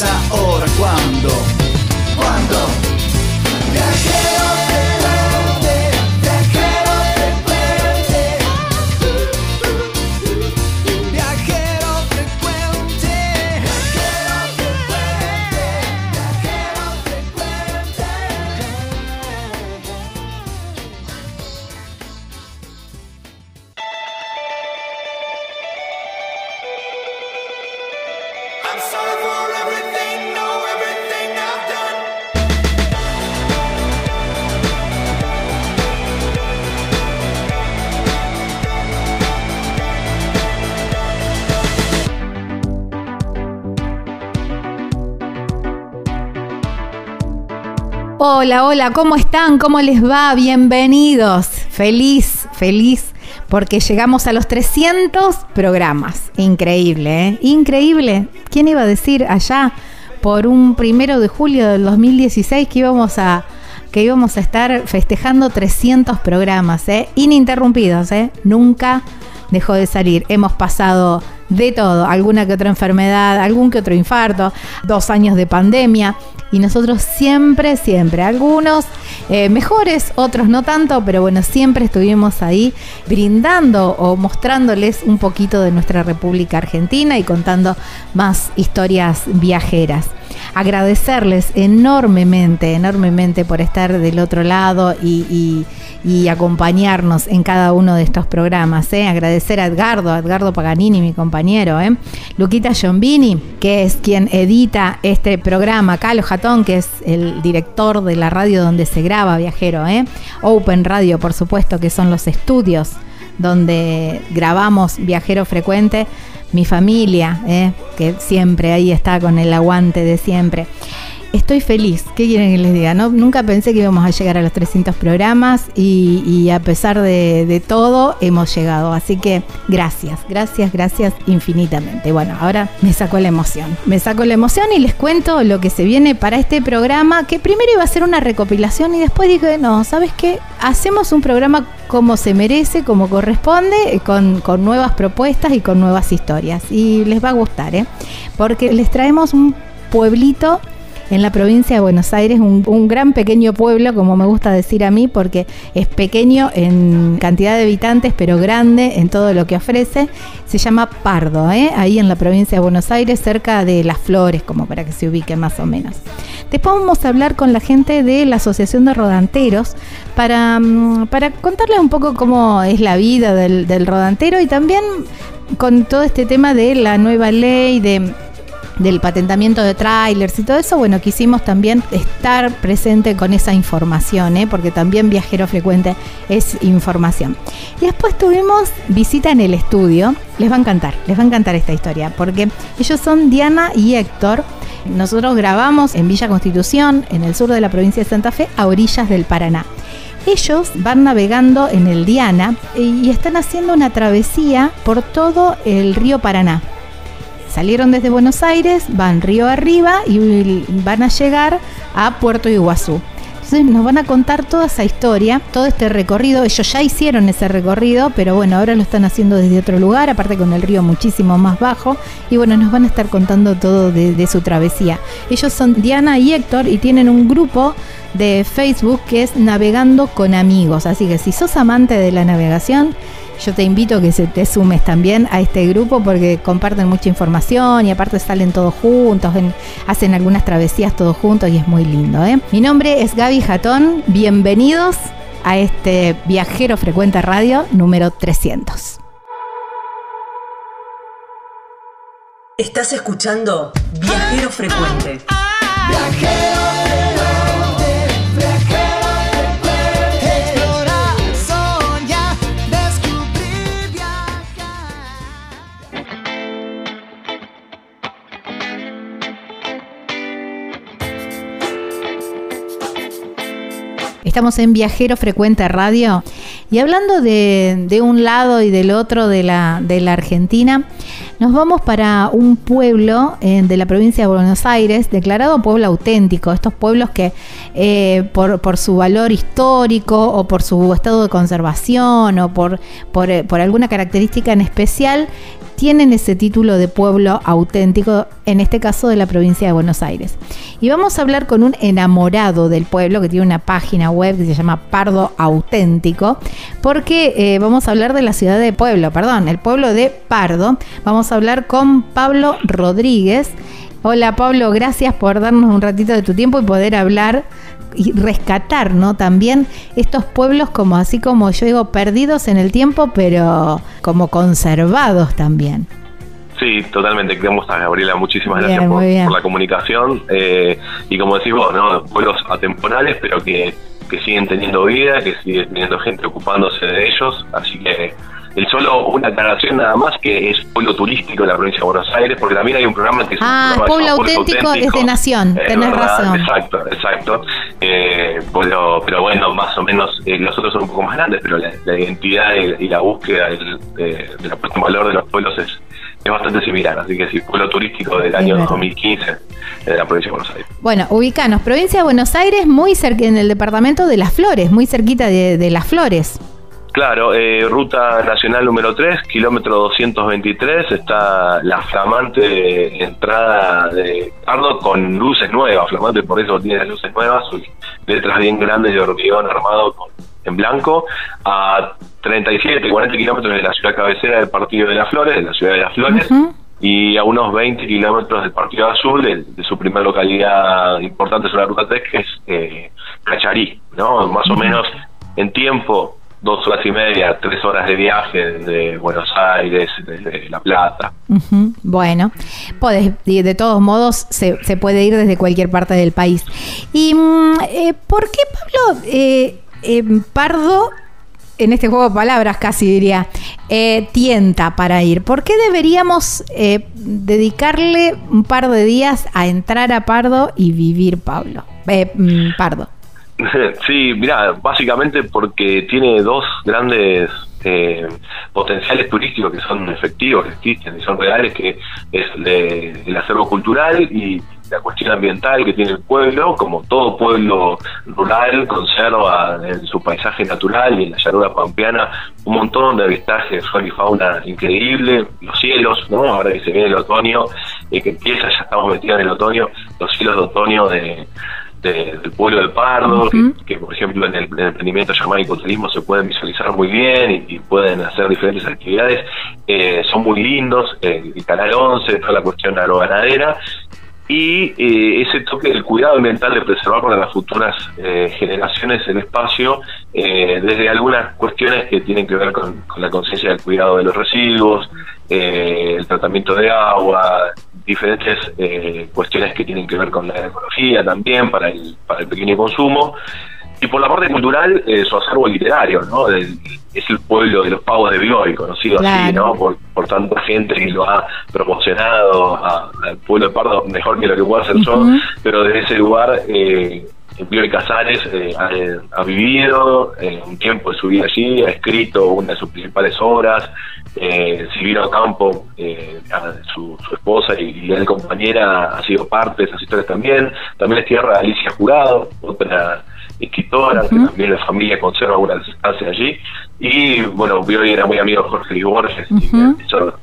Si no es Hola, hola, ¿cómo están? ¿Cómo les va? Bienvenidos. Feliz, feliz, porque llegamos a los 300 programas. Increíble, ¿eh? Increíble. ¿Quién iba a decir allá por un primero de julio del 2016 que íbamos a que íbamos a estar festejando 300 programas, ¿eh? Ininterrumpidos, ¿eh? Nunca dejó de salir. Hemos pasado de todo, alguna que otra enfermedad, algún que otro infarto, dos años de pandemia. Y nosotros siempre, siempre, algunos eh, mejores, otros no tanto, pero bueno, siempre estuvimos ahí brindando o mostrándoles un poquito de nuestra República Argentina y contando más historias viajeras. Agradecerles enormemente, enormemente por estar del otro lado y, acompañarnos en cada uno de estos programas. ¿eh? Agradecer a Edgardo, a Edgardo Paganini, mi compañero, ¿eh? Luquita Giombini, que es quien edita este programa, Carlos Que es el director de la radio donde se graba Viajero, ¿eh? Open Radio, por supuesto, que son los estudios donde grabamos Viajero Frecuente, mi familia, ¿eh? que siempre ahí está con el aguante de siempre. Estoy feliz, ¿qué quieren que les diga? No, nunca pensé que íbamos a llegar a los 300 programas y, a pesar de, de todo hemos llegado. Así que gracias, gracias, gracias infinitamente. Bueno, ahora me sacó la emoción. Me sacó la emoción y les cuento lo que se viene para este programa, que primero iba a ser una recopilación y después dije, no, ¿sabes qué? Hacemos un programa como se merece, como corresponde, con, con nuevas propuestas y con nuevas historias. Y les va a gustar, ¿eh? Porque les traemos un pueblito en la provincia de Buenos Aires, un, gran pequeño pueblo, como me gusta decir a mí, porque es pequeño en cantidad de habitantes, pero grande en todo lo que ofrece. Se llama Pardo, ¿eh? ahí en la provincia de Buenos Aires, cerca de Las Flores, como para que se ubiquen más o menos. Después vamos a hablar con la gente de la Asociación de Rodanteros para, mm, para contarles un poco cómo es la vida del, del rodantero y también con todo este tema de la nueva ley de del patentamiento de trailers y todo eso, bueno, quisimos también estar presente con esa información, ¿eh? porque también viajero frecuente es información. Y después tuvimos visita en el estudio, les va a encantar, les va a encantar esta historia, porque ellos son Diana y Héctor. Nosotros grabamos en Villa Constitución, en el sur de la provincia de Santa Fe, a orillas del Paraná. Ellos van navegando en el Diana y están haciendo una travesía por todo el río Paraná. Salieron desde Buenos Aires, van río arriba y van a llegar a Puerto Iguazú. Entonces nos van a contar toda esa historia, todo este recorrido. Ellos ya hicieron ese recorrido, pero bueno, ahora lo están haciendo desde otro lugar, aparte con el río muchísimo más bajo. Y bueno, nos van a estar contando todo de, su travesía. Ellos son Diana y Héctor y tienen un grupo de Facebook que es Navegando con Amigos. Así que si sos amante de la navegación, yo te invito a que se te sumes también a este grupo porque comparten mucha información y aparte salen todos juntos, hacen algunas travesías todos juntos y es muy lindo. ¿eh? Mi nombre es Gaby Jatón, bienvenidos a este Viajero Frecuente Radio número 300. Estás escuchando Viajero Frecuente. Viajero Estamos en Viajero Frecuente Radio y hablando de, un lado y del otro de la, Argentina, nos vamos para un pueblo eh, de la provincia de Buenos Aires, declarado pueblo auténtico. Estos pueblos que eh, por, su valor histórico o por su estado de conservación o por, eh, por alguna característica en especial tienen ese título de pueblo auténtico, en este caso de la provincia de Buenos Aires. Y vamos a hablar con un enamorado del pueblo que tiene una página web que se llama Pardo Auténtico, porque eh, vamos a hablar de la ciudad de Pueblo, perdón, el pueblo de Pardo. Vamos a hablar con Pablo Rodríguez. Hola Pablo, gracias por darnos un ratito de tu tiempo y poder hablar y rescatar, ¿no? También estos pueblos como así como yo digo, perdidos en el tiempo, pero como conservados también. Sí, totalmente. Queremos a Gabriela. Muchísimas gracias por, la comunicación. Eh, y como decís vos, ¿no? pueblos atemporales, pero que, que siguen teniendo vida, que sigue teniendo gente ocupándose de ellos. Así que el solo una aclaración nada más que es pueblo turístico de la provincia de Buenos Aires, porque también hay un programa que es ah, un pueblo, auténtico, es de nación, tenés razón. Exacto, exacto. Eh, pero, pero bueno, más o menos eh, los otros son un poco más grandes, pero la, identidad y, la búsqueda de, la puesta en valor de los pueblos es, es bastante similar, así que sí, pueblo turístico del año 2015 de la provincia de Buenos Aires. Bueno, ubicanos, provincia de Buenos Aires, muy cerca en el departamento de Las Flores, muy cerquita de, de Las Flores. Claro, eh, ruta nacional número 3, kilómetro 223, está la flamante entrada de Pardo con luces nuevas, flamante por eso tiene luces nuevas, sus letras bien grandes de hormigón armado en blanco, a 37, 40 kilómetros de la ciudad cabecera del Partido de las Flores, de la ciudad de las Flores, y a unos 20 kilómetros del Partido Azul, de, su primera localidad importante sobre la ruta 3, que es eh, Cacharí, ¿no? Más o menos en tiempo dos horas y media, tres horas de viaje desde Buenos Aires, desde La Plata. Bueno, podés, de todos modos se, puede ir desde cualquier parte del país. ¿Y mm, eh, por qué, Pablo, eh, eh, Pardo, en este juego de palabras casi diría, tienta para ir? ¿Por qué deberíamos dedicarle un par de días a entrar a Pardo y vivir Pablo? Mm, Pardo. Sí, mira, básicamente porque tiene dos grandes eh, potenciales turísticos que son efectivos, que existen y son reales, que es el acervo cultural y la cuestión ambiental que tiene el pueblo, como todo pueblo rural conserva en su paisaje natural y en la llanura pampeana un montón de avistajes, flora y fauna increíble, los cielos, ¿no? Ahora que se viene el otoño, y que empieza, ya estamos metidos en el otoño, los cielos de otoño de del pueblo de Pardo, que, por ejemplo en el, emprendimiento llamado turismo se pueden visualizar muy bien y, pueden hacer diferentes actividades, eh, son muy lindos, el Canal 11, toda la cuestión agroganadera, y eh, ese toque del cuidado ambiental de preservar para las futuras eh, generaciones el espacio, eh, desde algunas cuestiones que tienen que ver con, la conciencia del cuidado de los residuos, el tratamiento de agua, diferentes cuestiones que tienen que ver con la ecología también para el, para el pequeño consumo. Y por la parte cultural, su acervo literario, ¿no? es el pueblo de los pavos de Bioy, conocido así, ¿no? Por, por tanta gente que lo ha promocionado al pueblo de Pardo mejor que lo que puedo hacer yo, pero desde ese lugar eh, Bioy Casares eh, ha, vivido eh, un tiempo de su vida allí, ha escrito una de sus principales obras, eh, Silvino Campo, eh, su, esposa y, y compañera, ha sido parte de esas historias también, también es tierra de Alicia Jurado, otra escritora, que también la familia conserva alguna distancia allí. Y bueno, Bioy era muy amigo de Jorge Borges.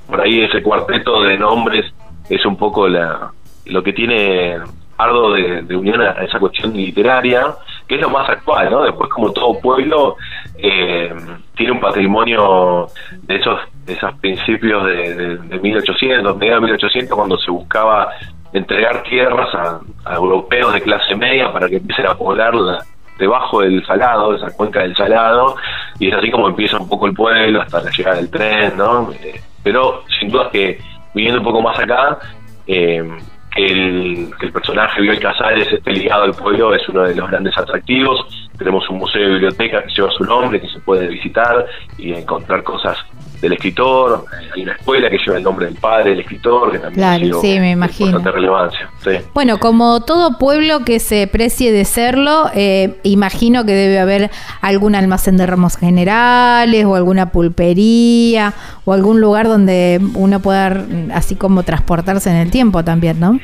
por ahí ese cuarteto de nombres es un poco la, lo que tiene Ardo de, unión a esa cuestión literaria, que es lo más actual, ¿no? Después, como todo pueblo, eh, tiene un patrimonio de esos, de esos principios de, de, 1800, medio de 1800, cuando se buscaba entregar tierras a, europeos de clase media para que empiecen a poblar la, debajo del salado, esa cuenca del salado, y es así como empieza un poco el pueblo hasta la llegada del tren, ¿no? Eh, pero sin duda que viniendo un poco más acá, eh, que, el, que el personaje Bioy Casares esté ligado al pueblo es uno de los grandes atractivos. Tenemos un museo de biblioteca que lleva su nombre, que se puede visitar y encontrar cosas del escritor, hay una escuela que lleva el nombre del padre del escritor, que también claro, sí, me imagino. relevancia. Bueno, como todo pueblo que se precie de serlo, eh, imagino que debe haber algún almacén de ramos generales o alguna pulpería o algún lugar donde uno pueda así como transportarse en el tiempo también, ¿no?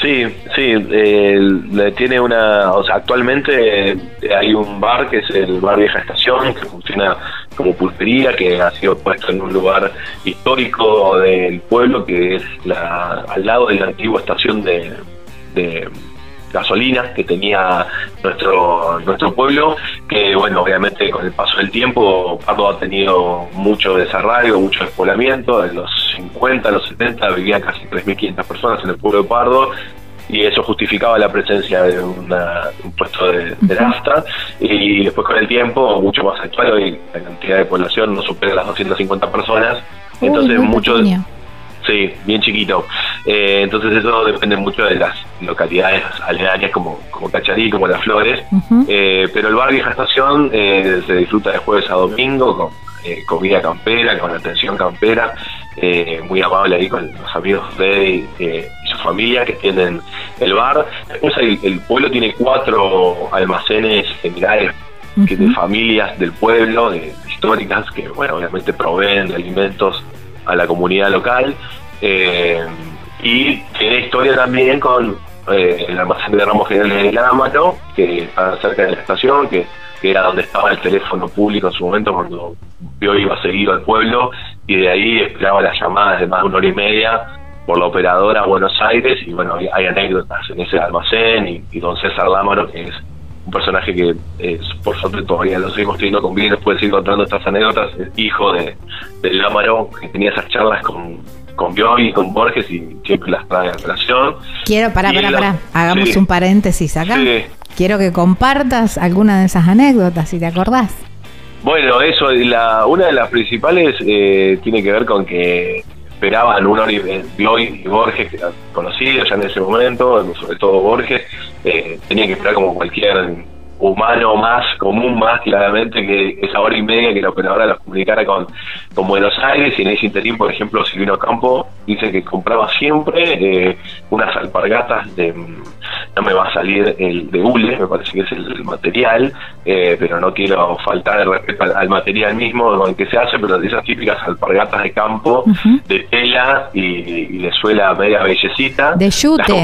Sí, sí, eh, tiene una, o sea, actualmente eh, hay un bar que es el bar Vieja Estación, que funciona como pulpería, que ha sido puesto en un lugar histórico del pueblo, que es la, al lado de la antigua estación de, de gasolina que tenía nuestro nuestro pueblo, que bueno, obviamente con el paso del tiempo Pardo ha tenido mucho desarrollo, mucho despoblamiento, en los 50, los 70 vivían casi 3.500 personas en el pueblo de Pardo y eso justificaba la presencia de un puesto de, de y después con el tiempo, mucho más actual, hoy la cantidad de población no supera las 250 personas, entonces mucho... Sí, bien chiquito. Eh, entonces eso depende mucho de las localidades aledañas como, como Cacharí, como Las Flores. Eh, pero el bar Vieja Estación eh, se disfruta de jueves a domingo con comida campera, con atención campera, muy amable ahí con los amigos de y su familia que tienen el bar. Después el, pueblo tiene cuatro almacenes generales que de familias del pueblo, de, históricas, que bueno, obviamente proveen de alimentos a la comunidad local. Eh, y tiene historia también con eh, el almacén de Ramos General de Lámaro, que está cerca de la estación, que, era donde estaba el teléfono público en su momento cuando yo iba seguido al pueblo, y de ahí esperaba las llamadas de más de una hora y media por la operadora Buenos Aires, y bueno, hay, anécdotas en ese almacén, y, don César Lámaro, que es un personaje que por suerte todavía lo seguimos teniendo con bien, después de ir contando estas anécdotas, el hijo de, de Lámaro, que tenía esas charlas con, con Bioy con Borges y siempre las trae a relación. Quiero, para para para hagamos un paréntesis acá. Quiero que compartas alguna de esas anécdotas, si te acordás. Bueno, eso, la, una de las principales eh, tiene que ver con que esperaban un hora Bioy y Borges, que eran conocidos ya en ese momento, sobre todo Borges, eh, tenían que esperar como cualquier humano más común, más claramente que esa hora y media que la operadora los comunicara con, con Buenos Aires y en ese interín, por ejemplo, Silvino Campo dice que compraba siempre eh, unas alpargatas de, no me va a salir el de hule, me parece que es el, material, eh, pero no quiero faltar el respeto al, material mismo con el que se hace, pero de esas típicas alpargatas de campo, de tela y, de suela media bellecita. De yute.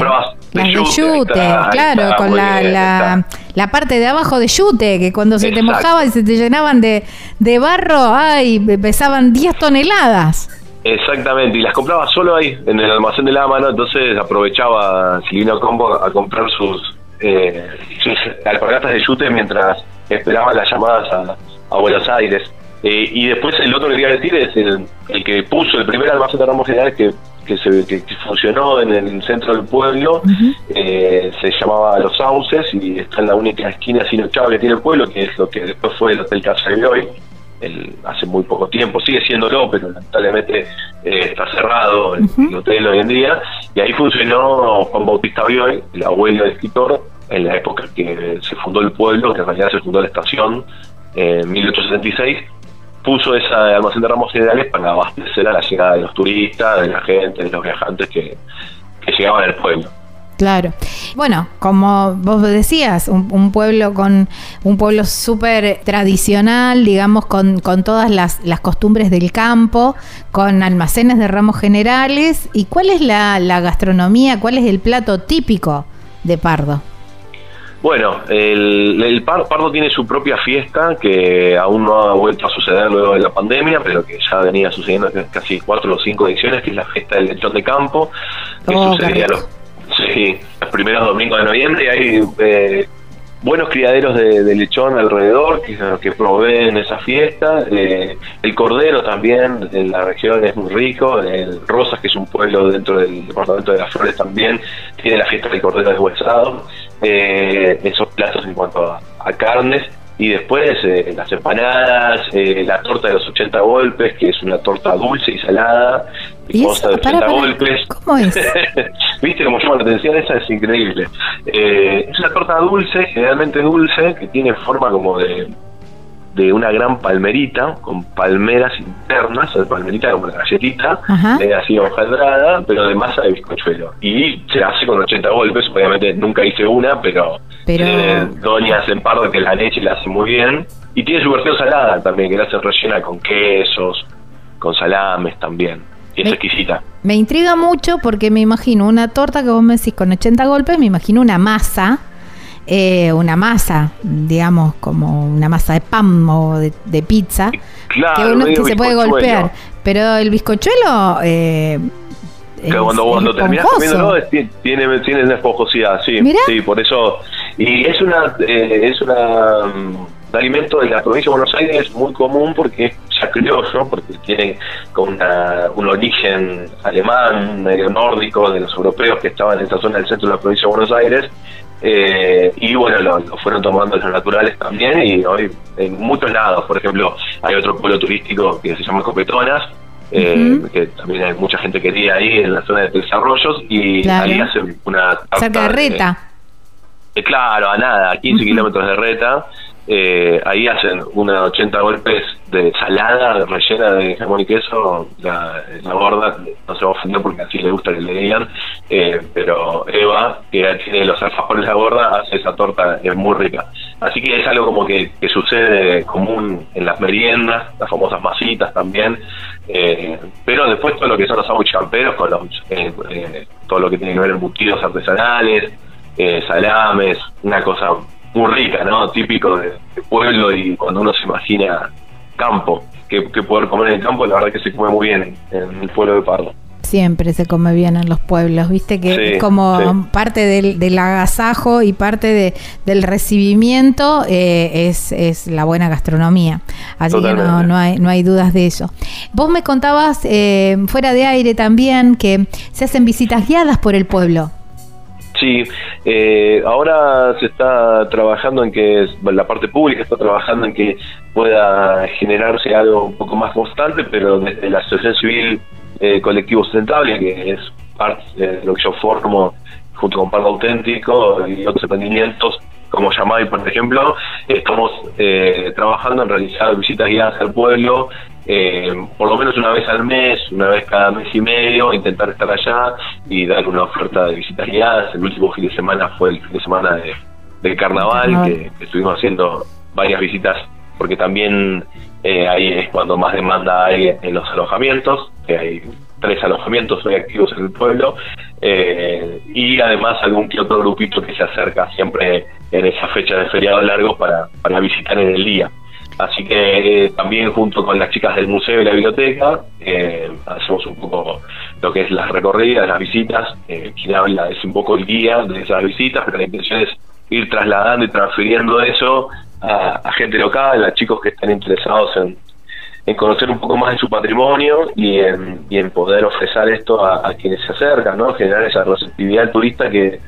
Las de yute, claro, con la, la, parte de abajo de yute, que cuando se te mojaba y se te llenaban de, de barro, ay, pesaban 10 toneladas. Exactamente, y las compraba solo ahí, en el almacén de la mano, entonces aprovechaba Silvino Combo a comprar sus, eh, sus alpargatas de yute mientras esperaba las llamadas a, Buenos Aires. Eh, y después el otro que quería decir es el, el que puso el primer almacén de ramos generales que, que, se, que, funcionó en el centro del pueblo, eh, se llamaba Los Sauces y está en la única esquina sin echado que tiene el pueblo, que es lo que después fue el Hotel Casa de hoy. El, hace muy poco tiempo, sigue siéndolo, pero lamentablemente eh, está cerrado el, hotel hoy en día, y ahí funcionó Juan Bautista Bioy, el abuelo del escritor, en la época que se fundó el pueblo, que en realidad se fundó la estación, en 1876, puso esa almacén de ramos generales para abastecer a la llegada de los turistas, de la gente, de los viajantes que, llegaban al pueblo. Claro. Bueno, como vos decías, un, pueblo con un pueblo súper tradicional, digamos, con, con todas las, las, costumbres del campo, con almacenes de ramos generales. ¿Y cuál es la, la gastronomía, cuál es el plato típico de Pardo? Bueno, el, Pardo tiene su propia fiesta que aún no ha vuelto a suceder luego de la pandemia, pero que ya venía sucediendo casi cuatro o cinco ediciones, que es la fiesta del lechón de campo, que oh, sucedía los, los primeros domingos de noviembre hay eh, buenos criaderos de, lechón alrededor que, que proveen esa fiesta. Eh, el cordero también en la región es muy rico. El Rosas, que es un pueblo dentro del departamento de las Flores, también tiene la fiesta del cordero deshuesado eh, esos platos en cuanto a, carnes. Y después eh, las empanadas, eh, la torta de los 80 golpes, que es una torta dulce y salada, y de 80 golpes. ¿Cómo es? ¿Viste cómo llama la atención? Esa es increíble. Eh, es una torta dulce, generalmente dulce, que tiene forma como de, de una gran palmerita con palmeras internas, o palmerita como una galletita, eh, así hojaldrada, pero de masa de bizcochuelo. Y se hace con 80 golpes, obviamente nunca hice una, pero, pero... Eh, Doña Pardo que la leche la hace muy bien. Y tiene su versión salada también, que la hace rellena con quesos, con salames también. Y es exquisita. Me intriga mucho porque me imagino una torta que vos me decís con 80 golpes, me imagino una masa eh, una masa, digamos, como una masa de pan o de, pizza, que, se puede golpear. Pero el bizcochuelo... Eh, cuando, cuando terminas comiéndolo tiene, tiene una esponjosidad, sí, sí, por eso y es una eh, es una mm, un alimento de la provincia de Buenos Aires muy común porque es criollo, porque tiene con un origen alemán, medio nórdico, de los europeos que estaban en esa zona del centro de la provincia de Buenos Aires, eh, y bueno, lo, fueron tomando los naturales también y hoy en muchos lados, por ejemplo, hay otro pueblo turístico que se llama Copetonas, eh, que también hay mucha gente que vive ahí en la zona de Desarrollos y ahí hacen una... Cerca de Reta. Eh, claro, a nada, a 15 kilómetros de Reta. Eh, ahí hacen unos 80 golpes de salada rellena de jamón y queso. La, gorda no se va a ofender porque así le gusta que le digan, eh, pero Eva, que tiene los alfajores la gorda, hace esa torta, es muy rica. Así que es algo como que, sucede común en las meriendas, las famosas masitas también. Eh, pero después todo lo que son los sándwiches camperos, con los, todo lo que tiene que ver embutidos artesanales, salames, una cosa muy rica, ¿no? Típico de, pueblo y cuando uno se imagina campo, que, poder comer en el campo, la verdad que se come muy bien en, el pueblo de Pardo. Siempre se come bien en los pueblos, viste que es como parte del, agasajo y parte de, del recibimiento eh, es, es, la buena gastronomía. Así que no, no, hay, no hay dudas de eso. Vos me contabas eh, fuera de aire también que se hacen visitas guiadas por el pueblo. Sí, eh, ahora se está trabajando en que la parte pública está trabajando en que pueda generarse algo un poco más constante, pero desde la Asociación Civil eh, Colectivo Sustentable, que es parte de lo que yo formo junto con Pardo Auténtico y otros emprendimientos, como Yamai, por ejemplo, estamos eh, trabajando en realizar visitas guiadas al pueblo, eh, por lo menos una vez al mes, una vez cada mes y medio, intentar estar allá y dar una oferta de visitas guiadas. El último fin de semana fue el fin de semana de, del carnaval, que, estuvimos haciendo varias visitas, porque también eh, ahí es cuando más demanda hay en los alojamientos, que hay tres alojamientos hoy activos en el pueblo, eh, y además algún que otro grupito que se acerca siempre en esa fecha de feriado largo para, para visitar en el día. Así que eh, también junto con las chicas del museo y la biblioteca eh, hacemos un poco lo que es las recorridas, las visitas. Eh, quien habla es un poco el guía de esas visitas, pero la intención es ir trasladando y transfiriendo eso a, gente local, a chicos que estén interesados en, conocer un poco más de su patrimonio y en, y en poder ofrecer esto a, quienes se acercan, ¿no? Generar esa receptividad turista que,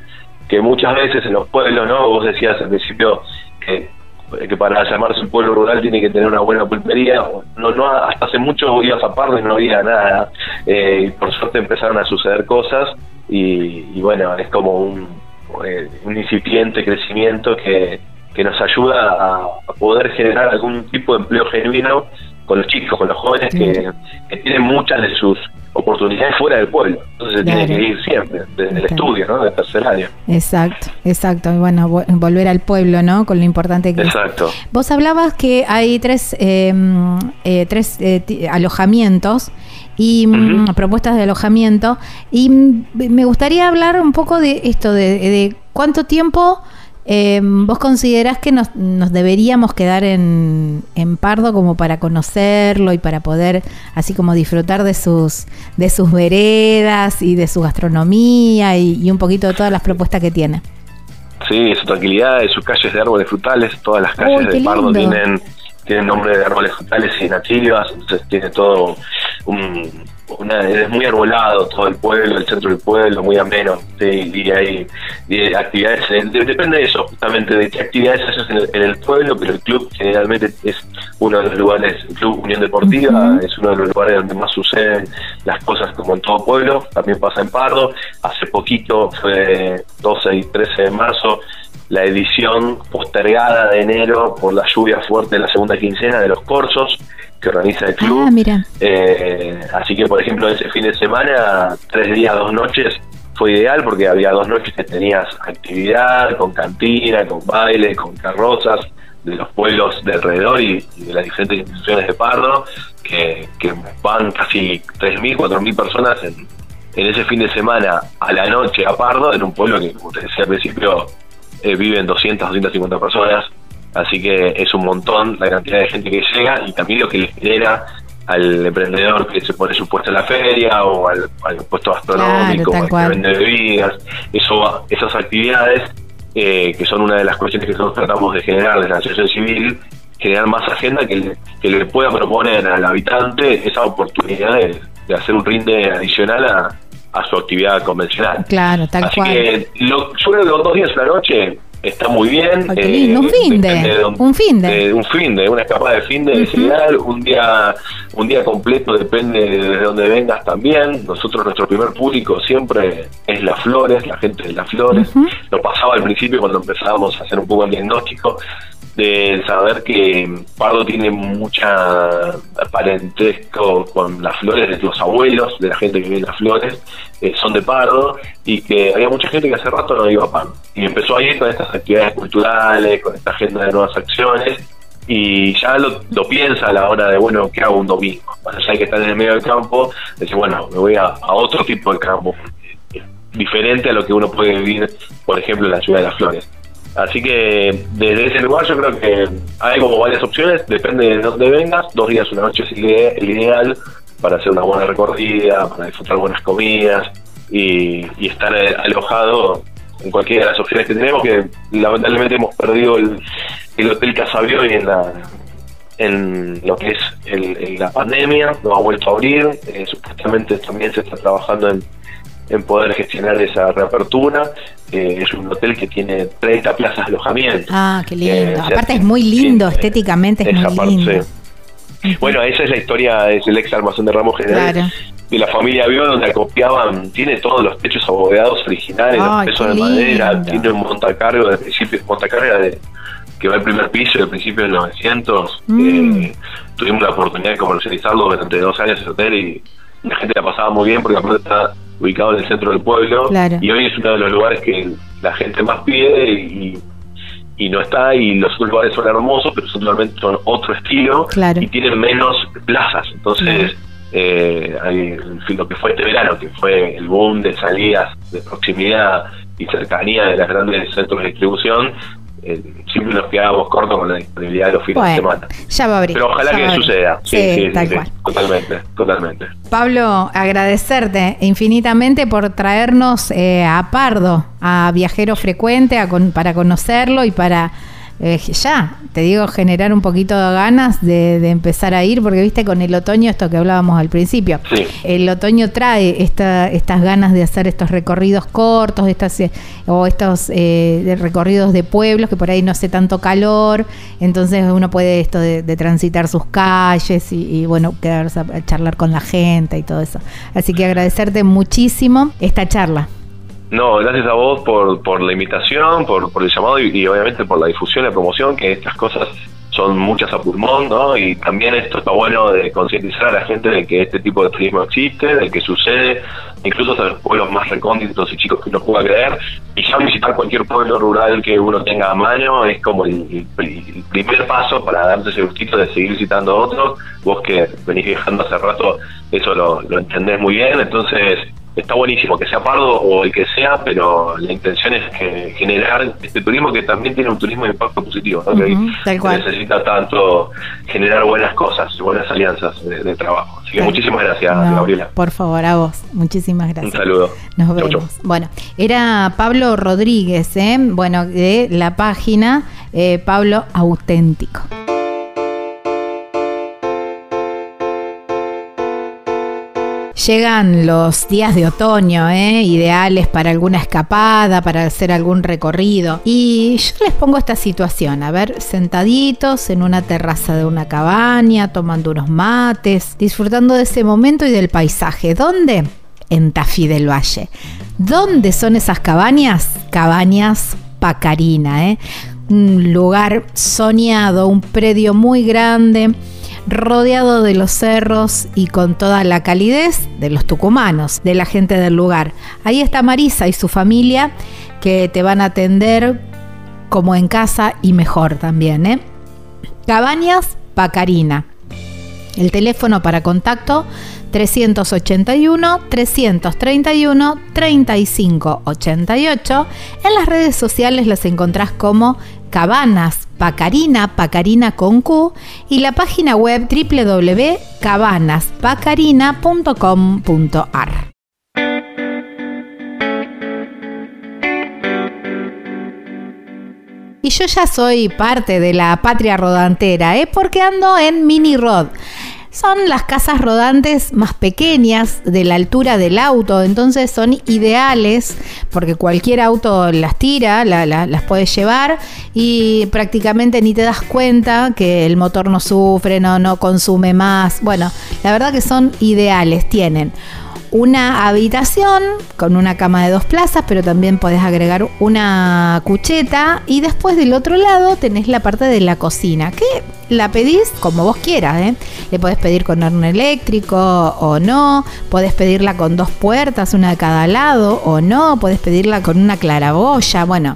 que muchas veces en los pueblos, ¿no? Vos decías al principio que, que para llamarse un pueblo rural tiene que tener una buena pulpería. No, no, hasta hace mucho ibas a Pardo y no había nada. Eh, y por suerte empezaron a suceder cosas y, bueno, es como un, eh, un incipiente crecimiento que, que nos ayuda a poder generar algún tipo de empleo genuino con los chicos, con los jóvenes que, tienen muchas de sus oportunidades fuera del pueblo. Entonces se tiene que ir siempre, desde el estudio, ¿no? Del tercer año. Exacto, exacto. Y bueno, volver al pueblo, ¿no? Con lo importante que exacto. Vos hablabas que hay tres, em, eh, tres eh, alojamientos y mm, propuestas de alojamiento. Y me gustaría hablar un poco de esto, de, de cuánto tiempo eh, ¿Vos considerás que nos, deberíamos quedar en, Pardo como para conocerlo y para poder así como disfrutar de sus, de sus veredas y de su gastronomía y, un poquito de todas las propuestas que tiene? Sí, su tranquilidad, de sus calles de árboles frutales, todas las calles de Pardo tienen, tienen nombre de árboles frutales y nativas, entonces tiene todo un es muy arbolado todo el pueblo, el centro del pueblo, muy ameno, y hay actividades, eh, depende de eso, justamente de qué actividades haces en el, pueblo, pero el club generalmente es uno de los lugares, el Club Unión Deportiva es uno de los lugares donde más suceden las cosas como en todo pueblo, también pasa en Pardo, hace poquito, fue 12 y 13 de marzo, la edición postergada de enero por la lluvia fuerte de la segunda quincena de los Corsos, que organiza el club. Ah, mira. Eh, así que, por ejemplo, ese fin de semana, tres días, dos noches, fue ideal porque había dos noches que tenías actividad con cantina, con baile, con carrozas de los pueblos de alrededor y, de las diferentes instituciones de Pardo, que, van casi 3.000, 4.000 personas en, en ese fin de semana a la noche a Pardo, en un pueblo que, como te decía al principio, eh, viven 200, 250 personas, así que es un montón la cantidad de gente que llega y también lo que le genera al emprendedor que se pone su puesto en la feria o al, puesto gastronómico, al que vende bebidas, eso, esas actividades eh, que son una de las cuestiones que nosotros tratamos de generar desde la asociación civil, generar más agenda que le, que le pueda proponer al habitante esa oportunidad de, hacer un rinde adicional a, a su actividad convencional. Claro, tal Así que lo, yo creo que los dos días la noche está muy bien. Eh, un fin de, un fin de. un fin de, una escapada de fin de ideal, un día un día completo depende de dónde vengas también. Nosotros nuestro primer público siempre es las flores, la gente de las flores. Lo pasaba al principio cuando empezábamos a hacer un poco el diagnóstico de saber que Pardo tiene mucha parentesco con las flores los abuelos, de la gente que vive en las flores, eh, son de Pardo, y que había mucha gente que hace rato no iba a Pardo. Y empezó a ir con estas actividades culturales, con esta agenda de nuevas acciones, y ya lo, piensa a la hora de, bueno, ¿qué hago un domingo? Más allá de que están en el medio del campo, dice, bueno, me voy a, a otro tipo de campo, diferente a lo que uno puede vivir, por ejemplo, en la ciudad de las flores. Así que desde ese lugar yo creo que hay como varias opciones, depende de dónde vengas, dos días, una noche es el ideal para hacer una buena recorrida, para disfrutar buenas comidas y, estar eh, alojado en cualquiera de las opciones que tenemos, que lamentablemente hemos perdido el, Hotel Casabio y en la en lo que es la pandemia, no ha vuelto a abrir, eh, supuestamente también se está trabajando en en poder gestionar esa reapertura. Eh, es un hotel que tiene 30 plazas de alojamiento. Ah, qué lindo. Eh, Aparte es muy lindo, estéticamente es muy lindo. Bueno, esa es la historia, es el ex almacén de Ramos General. De la familia Bio, donde acopiaban, tiene todos los techos abovedados originales, los pesos de madera, tiene un montacargo de principio, montacarga de, que va al primer piso del principio de 900. Mm. Eh, tuvimos la oportunidad de comercializarlo durante dos años ese hotel y la gente la pasaba muy bien porque aparte está ubicado en el centro del pueblo y hoy es uno de los lugares que la gente más pide y, y no está y los otros lugares son hermosos pero son totalmente son otro estilo y tienen menos plazas. Entonces eh, hay, lo que fue este verano que fue el boom de salidas de proximidad y cercanía de las grandes centros de distribución eh, siempre nos quedábamos cortos con la disponibilidad de los fines de semana. Ya va a abrir. Pero ojalá que suceda. Sí, sí, tal cual. Totalmente, totalmente. Pablo, agradecerte infinitamente por traernos eh, a Pardo, a Viajero Frecuente, a para conocerlo y para eh, ya, te digo, generar un poquito de ganas de, de, empezar a ir, porque viste con el otoño, esto que hablábamos al principio, Sí. el otoño trae esta, estas ganas de hacer estos recorridos cortos, estas eh, o estos eh, recorridos de pueblos que por ahí no hace tanto calor, entonces uno puede esto de, de transitar sus calles y, y, bueno, quedarse a charlar con la gente y todo eso. Así que agradecerte muchísimo esta charla. No, gracias a vos por, por la invitación, por, por el llamado y, obviamente por la difusión la promoción, que estas cosas son muchas a pulmón, ¿no? Y también esto está bueno de concientizar a la gente de que este tipo de turismo existe, de que sucede, incluso hasta los pueblos más recónditos y chicos que uno pueda creer. Y ya visitar cualquier pueblo rural que uno tenga a mano es como el, primer paso para darse ese gustito de seguir visitando otros. Vos que venís viajando hace rato, eso lo, lo entendés muy bien, entonces está buenísimo que sea Pardo o el que sea, pero la intención es que generar este turismo que también tiene un turismo de impacto positivo, ¿no? Que Ujú, tal cual. necesita tanto generar buenas cosas, buenas alianzas de, de trabajo. Así que Claro. muchísimas gracias, No, Gabriela. Por favor, a vos. Muchísimas gracias. Un saludo. Nos Chau, vemos. chau. Bueno, era Pablo Rodríguez, ¿eh? bueno, de la página eh, Pablo Auténtico. Llegan los días de otoño, ¿eh? ideales para alguna escapada, para hacer algún recorrido. Y yo les pongo esta situación, a ver, sentaditos en una terraza de una cabaña, tomando unos mates, disfrutando de ese momento y del paisaje. ¿Dónde? En Tafí del Valle. ¿Dónde son esas cabañas? Cabañas Pacarina, ¿eh? un lugar soñado, un predio muy grande rodeado de los cerros y con toda la calidez de los tucumanos, de la gente del lugar. Ahí está Marisa y su familia que te van a atender como en casa y mejor también. ¿eh? Cabañas Pacarina. El teléfono para contacto 381 331 3588. En las redes sociales las encontrás como Cabanas Pacarina, Pacarina con Q, y la página web www.cabanaspacarina.com.ar. Y yo ya soy parte de la patria rodantera, ¿eh? porque ando en Mini Rod. Son las casas rodantes más pequeñas de la altura del auto, entonces son ideales porque cualquier auto las tira, la, la, las puedes llevar y prácticamente ni te das cuenta que el motor no sufre, no, no consume más. Bueno, la verdad que son ideales, tienen una habitación con una cama de dos plazas, pero también podés agregar una cucheta y después del otro lado tenés la parte de la cocina, que la pedís como vos quieras, ¿eh? le podés pedir con horno eléctrico o no, podés pedirla con dos puertas, una de cada lado o no, podés pedirla con una claraboya, bueno.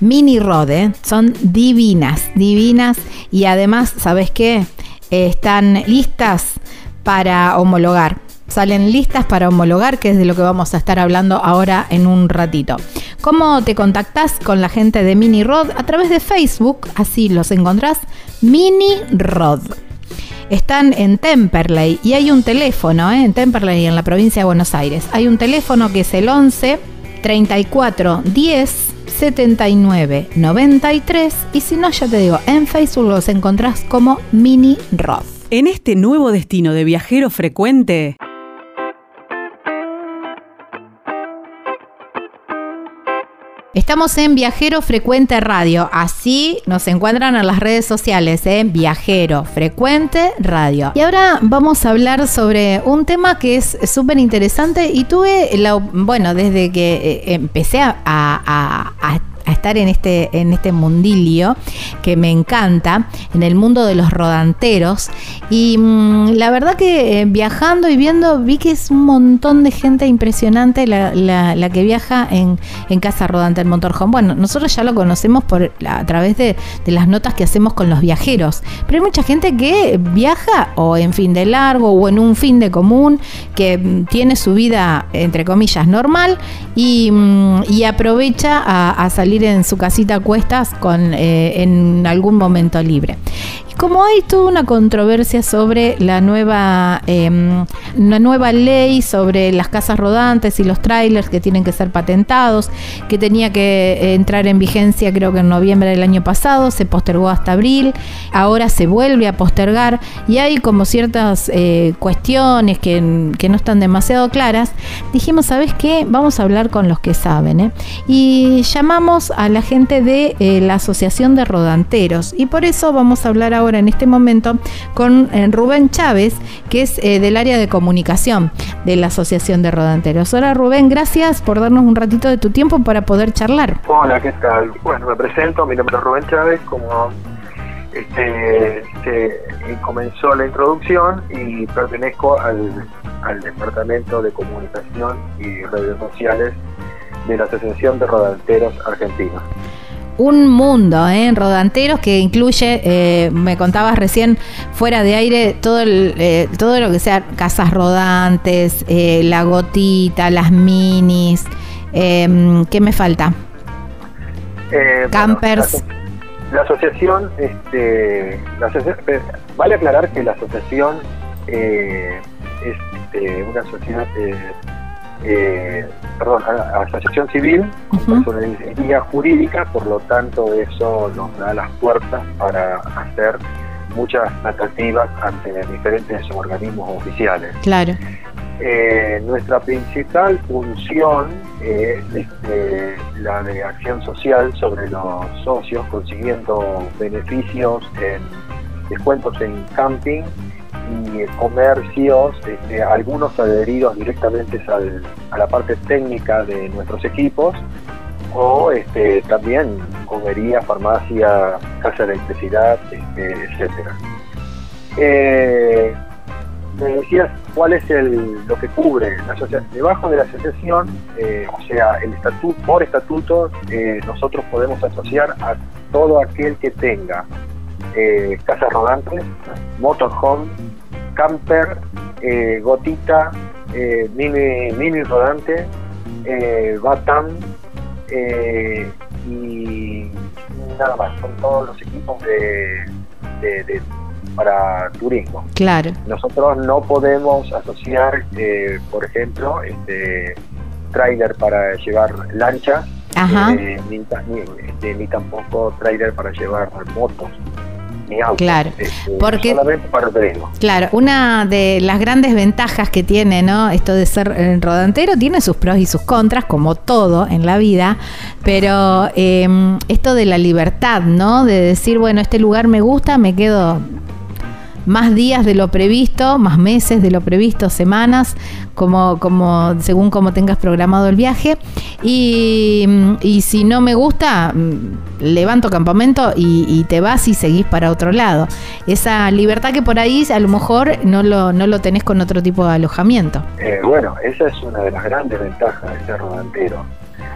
Mini Rode, ¿eh? son divinas, divinas y además, ¿sabes qué? Están listas para homologar salen listas para homologar, que es de lo que vamos a estar hablando ahora en un ratito. ¿Cómo te contactás con la gente de Mini Rod? A través de Facebook, así los encontrás, Mini Rod. Están en Temperley y hay un teléfono, ¿eh? en Temperley, en la provincia de Buenos Aires. Hay un teléfono que es el 11 34 10 79 93 y si no, ya te digo, en Facebook los encontrás como Mini Rod. En este nuevo destino de viajero frecuente, Estamos en Viajero Frecuente Radio, así nos encuentran en las redes sociales, ¿eh? Viajero Frecuente Radio. Y ahora vamos a hablar sobre un tema que es súper interesante y tuve, la, bueno, desde que eh, empecé a, a estar en este, en este mundilio que me encanta, en el mundo de los rodanteros. Y mmm, la verdad que eh, viajando y viendo vi que es un montón de gente impresionante la, la, que viaja en, en, Casa Rodante, el Motorhome. Bueno, nosotros ya lo conocemos por, a través de, de, las notas que hacemos con los viajeros, pero hay mucha gente que viaja o en fin de largo o en un fin de común, que mmm, tiene su vida, entre comillas, normal y, mmm, y aprovecha a salir en su casita a cuestas con, eh, en algún momento libre. Como hay toda una controversia sobre la nueva, em, una nueva ley sobre las casas rodantes y los trailers que tienen que ser patentados, que tenía que eh, entrar en vigencia creo que en noviembre del año pasado, se postergó hasta abril, ahora se vuelve a postergar y hay como ciertas eh, cuestiones que, que, no están demasiado claras, dijimos, ¿sabes qué? Vamos a hablar con los que saben. ¿eh? Y llamamos a la gente de la Asociación de Rodanteros y por eso vamos a hablar ahora en este momento con eh, Rubén Chávez, que es eh, del área de comunicación de la Asociación de Rodanteros. Hola Rubén, gracias por darnos un ratito de tu tiempo para poder charlar. Hola, ¿qué tal? Bueno, me presento, mi nombre es Rubén Chávez, como este, este comenzó la introducción y pertenezco al, al Departamento de Comunicación y Redes Sociales de la Asociación de Rodanteros Argentinos un mundo ¿eh? en rodanteros que incluye, eh, me contabas recién fuera de aire, todo, el, eh, todo lo que sea casas rodantes, la gotita, las minis. Em, ¿Qué me falta? Campers. la, asociación, este, vale aclarar que la asociación es este, una sociedad eh, perdón, asociación civil, con una jurídica, por lo tanto eso nos da las puertas para hacer muchas tratativas ante diferentes organismos oficiales. Claro. Eh, nuestra principal función es este, la de acción social sobre los socios, consiguiendo beneficios en descuentos en camping y comercios, este, algunos adheridos directamente a la parte técnica de nuestros equipos, o este, también comería, farmacia, casa de electricidad, este, etcétera. Eh, me decías cuál es el, lo que cubre la asociación. Debajo de la asociación, eh, o sea, el estatuto, por estatuto, eh, nosotros podemos asociar a todo aquel que tenga eh, casas rodantes, motorhome, camper, eh, gotita, eh, mini, mini rodante, eh, batam eh, y nada más. Son todos los equipos de, para turismo. Claro. Nosotros no podemos asociar, por ejemplo, este trailer para llevar lanchas, ni, ni, ni, tampoco trailer para llevar motos. Claro, este, porque claro, una de las grandes ventajas que tiene, ¿no? Esto de ser eh, rodantero tiene sus pros y sus contras, como todo en la vida, pero em, esto de la libertad, ¿no? De decir, bueno, este lugar me gusta, me quedo más días de lo previsto, más meses de lo previsto, semanas, como, como según como tengas programado el viaje. Y, si no me gusta, mm, levanto campamento y, te vas y seguís para otro lado. Esa libertad que por ahí a lo mejor no lo, no lo tenés con otro tipo de alojamiento. Eh, bueno, esa es una de las grandes ventajas de ser rodantero.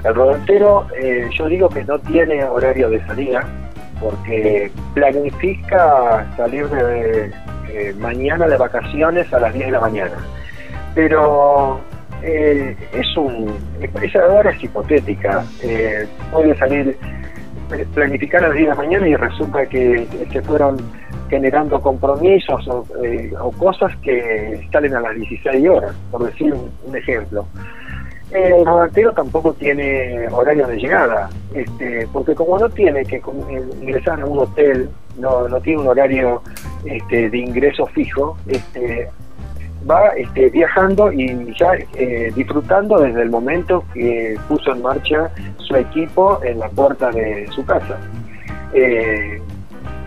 El rodantero, eh, yo digo que no tiene horario de salida, porque planifica salir de mañana de vacaciones a las 10 de la mañana. Pero eh, es un, esa hora es hipotética. Eh, puede salir, planificar a las 10 de la mañana y resulta que se fueron generando compromisos o, eh, cosas que salen a las 16 horas, por decir un ejemplo. El rodantero tampoco tiene horario de llegada, este, porque como no tiene que ingresar a un hotel, no, no tiene un horario este, de ingreso fijo, este, va este, viajando y ya eh, disfrutando desde el momento que puso en marcha su equipo en la puerta de su casa. Eh,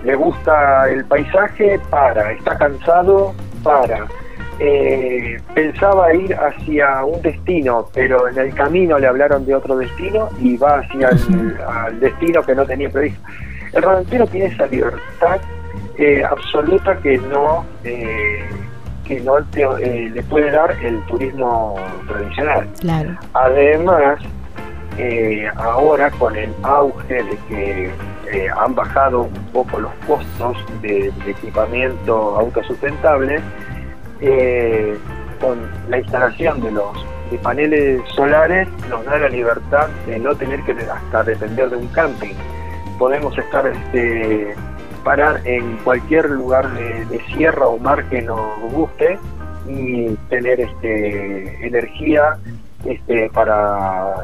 le gusta el paisaje, para, está cansado, para eh, pensaba ir hacia un destino, pero en el camino le hablaron de otro destino y va hacia el destino que no tenía previsto. El rodantero tiene esa libertad absoluta que no que no eh, le puede dar el turismo tradicional. Además, ahora con el auge de que han bajado un poco los costos de, de equipamiento autosustentable, eh, con la instalación de los paneles solares nos da la libertad de no tener que hasta depender de un camping. Podemos estar este, parar en cualquier lugar de, sierra o mar que nos guste y tener este energía este para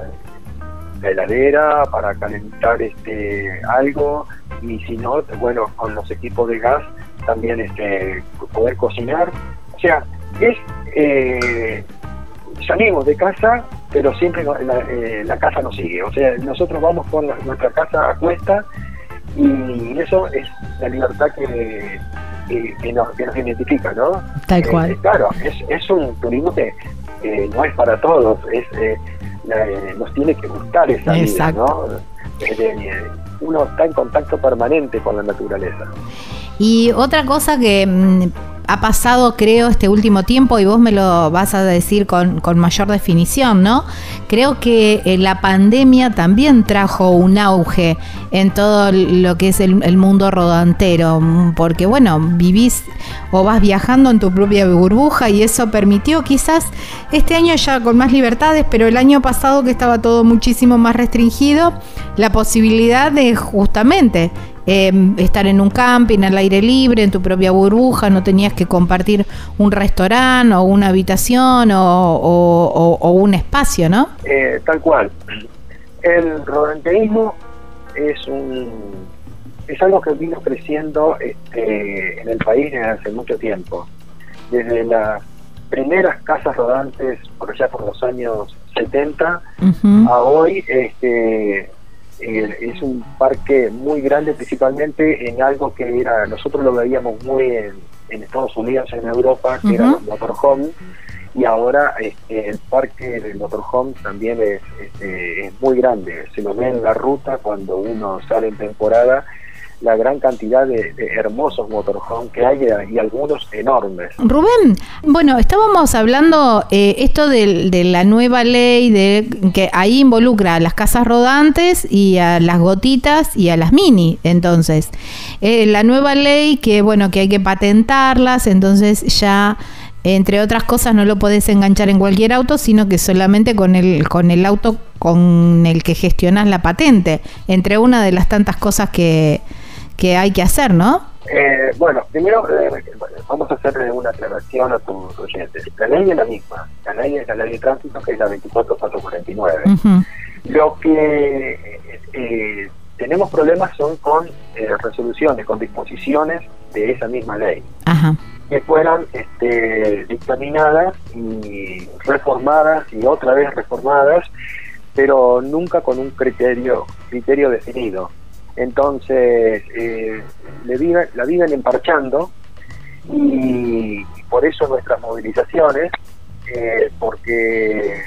la heladera para calentar este algo y si no bueno con los equipos de gas también este poder cocinar. O sea es eh, salimos de casa pero siempre la, eh, la, casa nos sigue. O sea nosotros vamos con nuestra casa a cuesta y eso es la libertad que, que, nos, identifica, ¿no? Tal eh, cual. claro, es, es un turismo que no es para todos, es eh, nos tiene que gustar esa vida, ¿no? uno está en contacto permanente con la naturaleza. Y otra cosa que mm, ha pasado, creo, este último tiempo, y vos me lo vas a decir con, mayor definición, ¿no? Creo que eh, la pandemia también trajo un auge en todo lo que es el, mundo rodantero, porque, bueno, vivís o vas viajando en tu propia burbuja y eso permitió quizás este año ya con más libertades, pero el año pasado que estaba todo muchísimo más restringido, la posibilidad de justamente Em, estar en un camping al aire libre, en tu propia burbuja, no tenías que compartir un restaurante o una habitación o, un espacio, ¿no? Eh, tal cual. El rodanteísmo es un es algo que vino creciendo este, en el país desde hace mucho tiempo. Desde las primeras casas rodantes, por allá por los años 70, a hoy, este, eh, es un parque muy grande, principalmente en algo que era, nosotros lo veíamos muy en, Estados Unidos, en Europa, que era el motorhome, y ahora este, el parque del motorhome también es, este, es muy grande, se lo ve en la ruta cuando uno sale en temporada la gran cantidad de, hermosos motorhomes que hay y algunos enormes. Rubén, bueno, estábamos hablando eh, esto de, la nueva ley de que ahí involucra a las casas rodantes y a las gotitas y a las mini. Entonces, eh, la nueva ley que bueno que hay que patentarlas, entonces ya entre otras cosas no lo podés enganchar en cualquier auto, sino que solamente con el con el auto con el que gestionas la patente, entre una de las tantas cosas que que hay que hacer, ¿no? Eh, bueno, primero eh, vamos a hacer una aclaración a tus oyentes. La ley es la misma. La ley es la ley de tránsito, que es la 24449. Lo que eh, tenemos problemas son con resoluciones, con disposiciones de esa misma ley. Que fueran este, dictaminadas y reformadas y otra vez reformadas, pero nunca con un criterio, criterio definido. Entonces, eh, le la viven emparchando y, por eso nuestras movilizaciones, eh, porque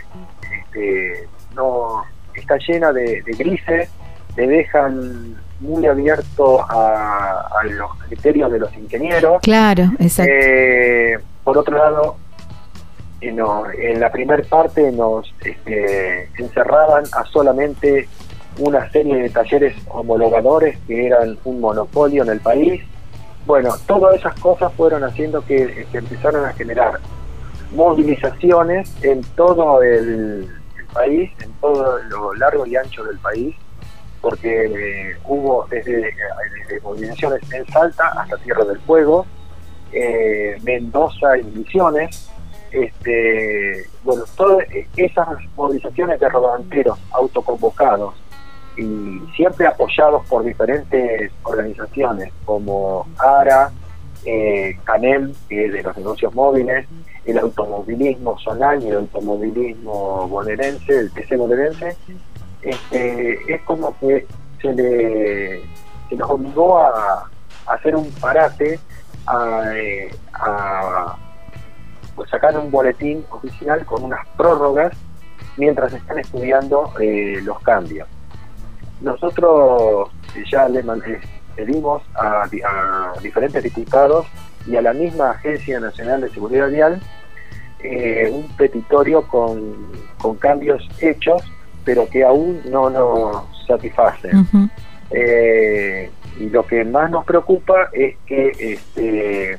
este, no está llena de, grises, le dejan muy abierto a, los criterios de los ingenieros. Claro, exacto. Eh, por otro lado, en la primera parte nos este, encerraban a solamente una serie de talleres homologadores que eran un monopolio en el país. Bueno, todas esas cosas fueron haciendo que, empezaran a generar movilizaciones en todo el, país, en todo lo largo y ancho del país, porque eh, hubo desde, movilizaciones en Salta hasta Tierra del Fuego, eh, Mendoza y Misiones, este, bueno, todas esas movilizaciones de rodanteros autoconvocados y siempre apoyados por diferentes organizaciones como ARA, eh, CANEM, que es de los negocios móviles, el automovilismo zonal y el automovilismo bonaerense, el PC bonaerense, este, es como que se, le, nos obligó a, hacer un parate, a, eh, pues, sacar un boletín oficial con unas prórrogas mientras están estudiando eh, los cambios. Nosotros ya le pedimos a, diferentes diputados y a la misma Agencia Nacional de Seguridad Vial eh, un petitorio con, cambios hechos, pero que aún no nos satisfacen. Eh, y lo que más nos preocupa es que este,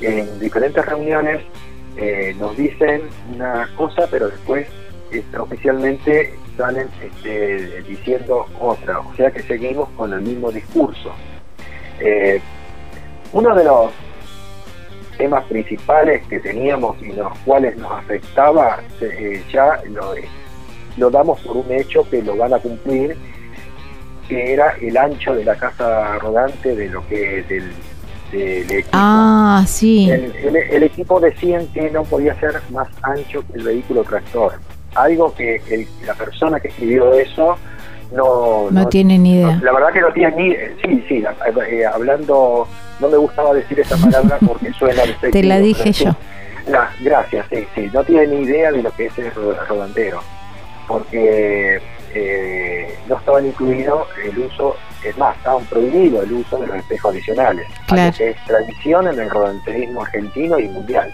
en diferentes reuniones eh, nos dicen una cosa, pero después oficialmente salen este, diciendo otra, o sea que seguimos con el mismo discurso. Eh, uno de los temas principales que teníamos y los cuales nos afectaba, eh, ya lo, lo damos por un hecho que lo van a cumplir, que era el ancho de la casa rodante de lo que del, del equipo. Ah, sí. El, el- el equipo decían que no podía ser más ancho que el vehículo tractor. Algo que el- la persona que escribió eso no, No tiene ni idea. no, la verdad que no tiene ni sí sí eh, hablando no me gustaba decir esa palabra porque suena Te la dije yo. La- gracias sí sí no tiene ni idea de lo que es el ro- rodantero porque eh, no estaban incluidos el uso es más estaban prohibido el uso de los espejos adicionales Claro. que es tradición en el rodanterismo argentino y mundial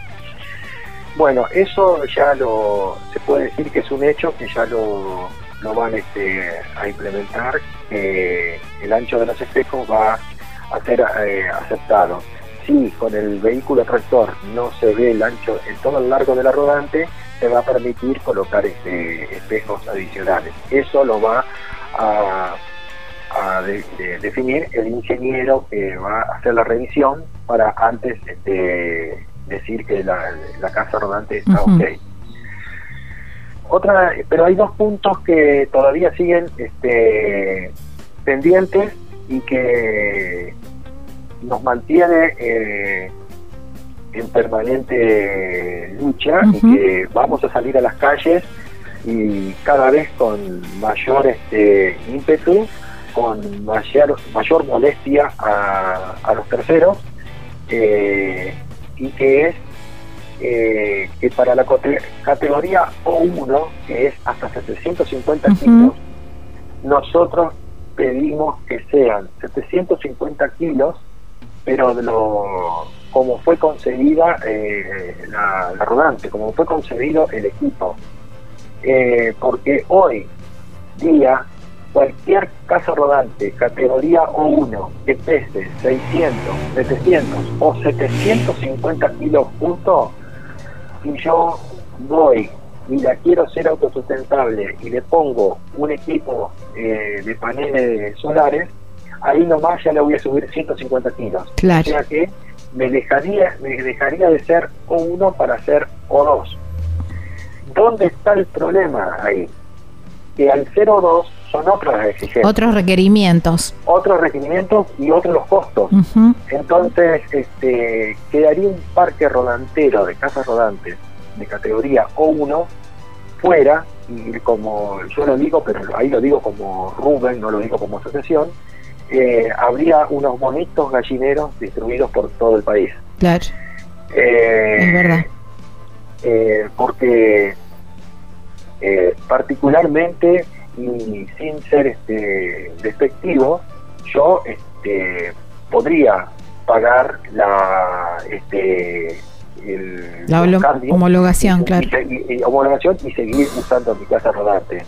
bueno, eso ya lo se puede decir que es un hecho que ya lo, lo van este, a implementar, que el ancho de los espejos va a ser eh, aceptado. Si con el vehículo tractor no se ve el ancho en todo el largo de la rodante, se va a permitir colocar este, espejos adicionales. Eso lo va a, de- de- definir el ingeniero que va a hacer la revisión para antes este, decir que la, la casa rodante está ok. Otra, pero hay dos puntos que todavía siguen este, pendientes y que nos mantiene eh, en permanente lucha y que vamos a salir a las calles y cada vez con mayor este, ímpetu, con mayor, mayor molestia a, a los terceros eh, y que es eh, que para la categoría O1, que es hasta 750 Ujú. kilos, nosotros pedimos que sean 750 kilos, pero de lo, como fue concebida eh, la, la rodante, como fue concebido el equipo. Eh, porque hoy día cualquier casa rodante categoría O1 que pese 600, 700 o 750 kilos juntos, si yo voy y la quiero ser autosustentable y le pongo un equipo eh, de paneles solares, ahí nomás ya le voy a subir 150 kilos. Claro. O sea que me dejaría, me dejaría de ser O1 para ser O2. ¿Dónde está el problema ahí? Que al 0,2 son otras exigencias, Otros requerimientos. otros requerimientos y otros los costos. Entonces, este, quedaría un parque rodantero de casas rodantes de categoría O1 fuera, y como yo lo digo, pero ahí lo digo como Rubén, no lo digo como asociación, eh, habría unos bonitos gallineros distribuidos por todo el país. Claro, Eh, es verdad. eh, porque particularmente y sin ser este despectivo yo este podría pagar la este el, La homologación, y- claro. y- y homologación y seguir usando mi casa rodante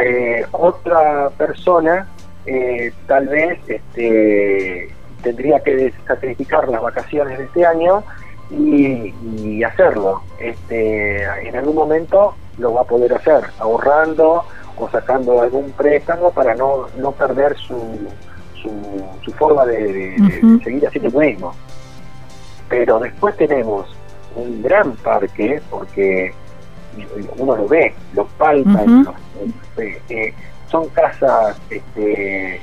Eh, otra persona eh, tal vez este tendría que sacrificar las vacaciones de este año y, y hacerlo. Este, en algún momento lo va a poder hacer, ahorrando o sacando algún préstamo para no, no perder su, su, su forma de, de- de Ujú. seguir haciendo lo mismo. Pero después tenemos un gran parque, porque uno lo ve, lo palpa, los- eh, eh, son casas este,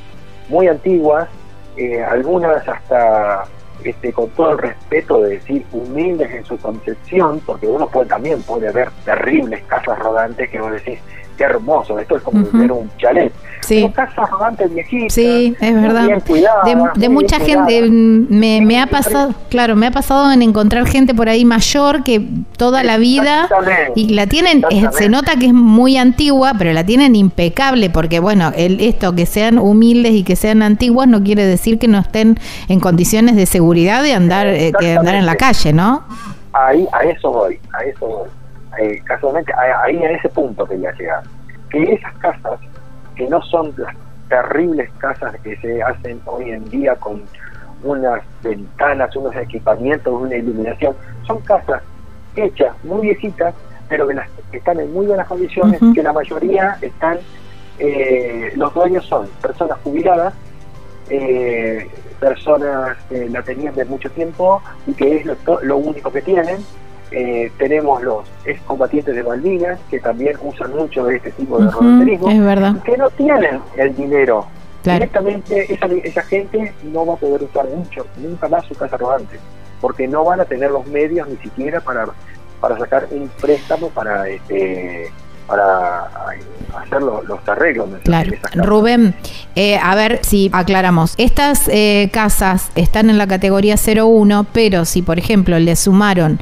muy antiguas, eh, algunas hasta este, con todo el respeto de decir humildes en su concepción, porque uno puede, también puede ver terribles casas rodantes que vos decís, qué hermoso, esto es como ver un chalet. Sí, Son casas rodantes viejitas, sí, es verdad. bien cuidadas, De, muy de bien mucha gente, cuidadas. mm, me, me ha pasado, claro, me ha pasado en encontrar gente por ahí mayor que toda la vida y la tienen, es- se nota que es muy antigua, pero la tienen impecable porque bueno, el, esto que sean humildes y que sean antiguas no quiere decir que no estén en condiciones de seguridad de andar, eh, que andar en la calle, ¿no? ahí a eso voy, a eso voy. Eh, casualmente, ahí a ese punto quería llegar. Que esas casas, que no son las terribles casas que se hacen hoy en día con unas ventanas, unos equipamientos, una iluminación, son casas hechas muy viejitas, pero que, las, que están en muy buenas condiciones, que la mayoría están, eh, los dueños son personas jubiladas, eh, personas que la tenían de mucho tiempo y que es lo, lo único que tienen. Eh, tenemos los excombatientes de Malvinas que también usan mucho de este tipo de uh es verdad. que no tienen el dinero. Directamente esa, esa gente no va a poder usar mucho, nunca más su casa rodante, porque no van a tener los medios ni siquiera para, para sacar un préstamo para este para hacer los, arreglos. Claro. Rubén, eh, a ver si aclaramos. Estas eh, casas están en la categoría 01, pero si, por ejemplo, le sumaron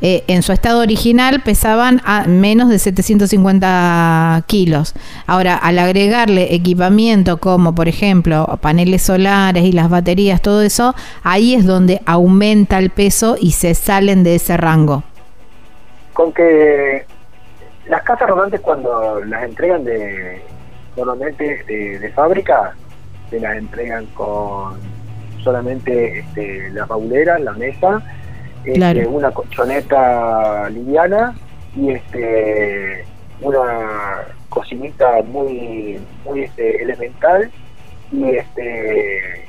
eh, en su estado original pesaban a menos de 750 kilos. Ahora, al agregarle equipamiento como, por ejemplo, paneles solares y las baterías, todo eso, ahí es donde aumenta el peso y se salen de ese rango. Con que las casas rodantes cuando las entregan de normalmente de, fábrica, se las entregan con solamente este, la paulera, la mesa, este, una colchoneta liviana y este una cocinita muy muy este, elemental y este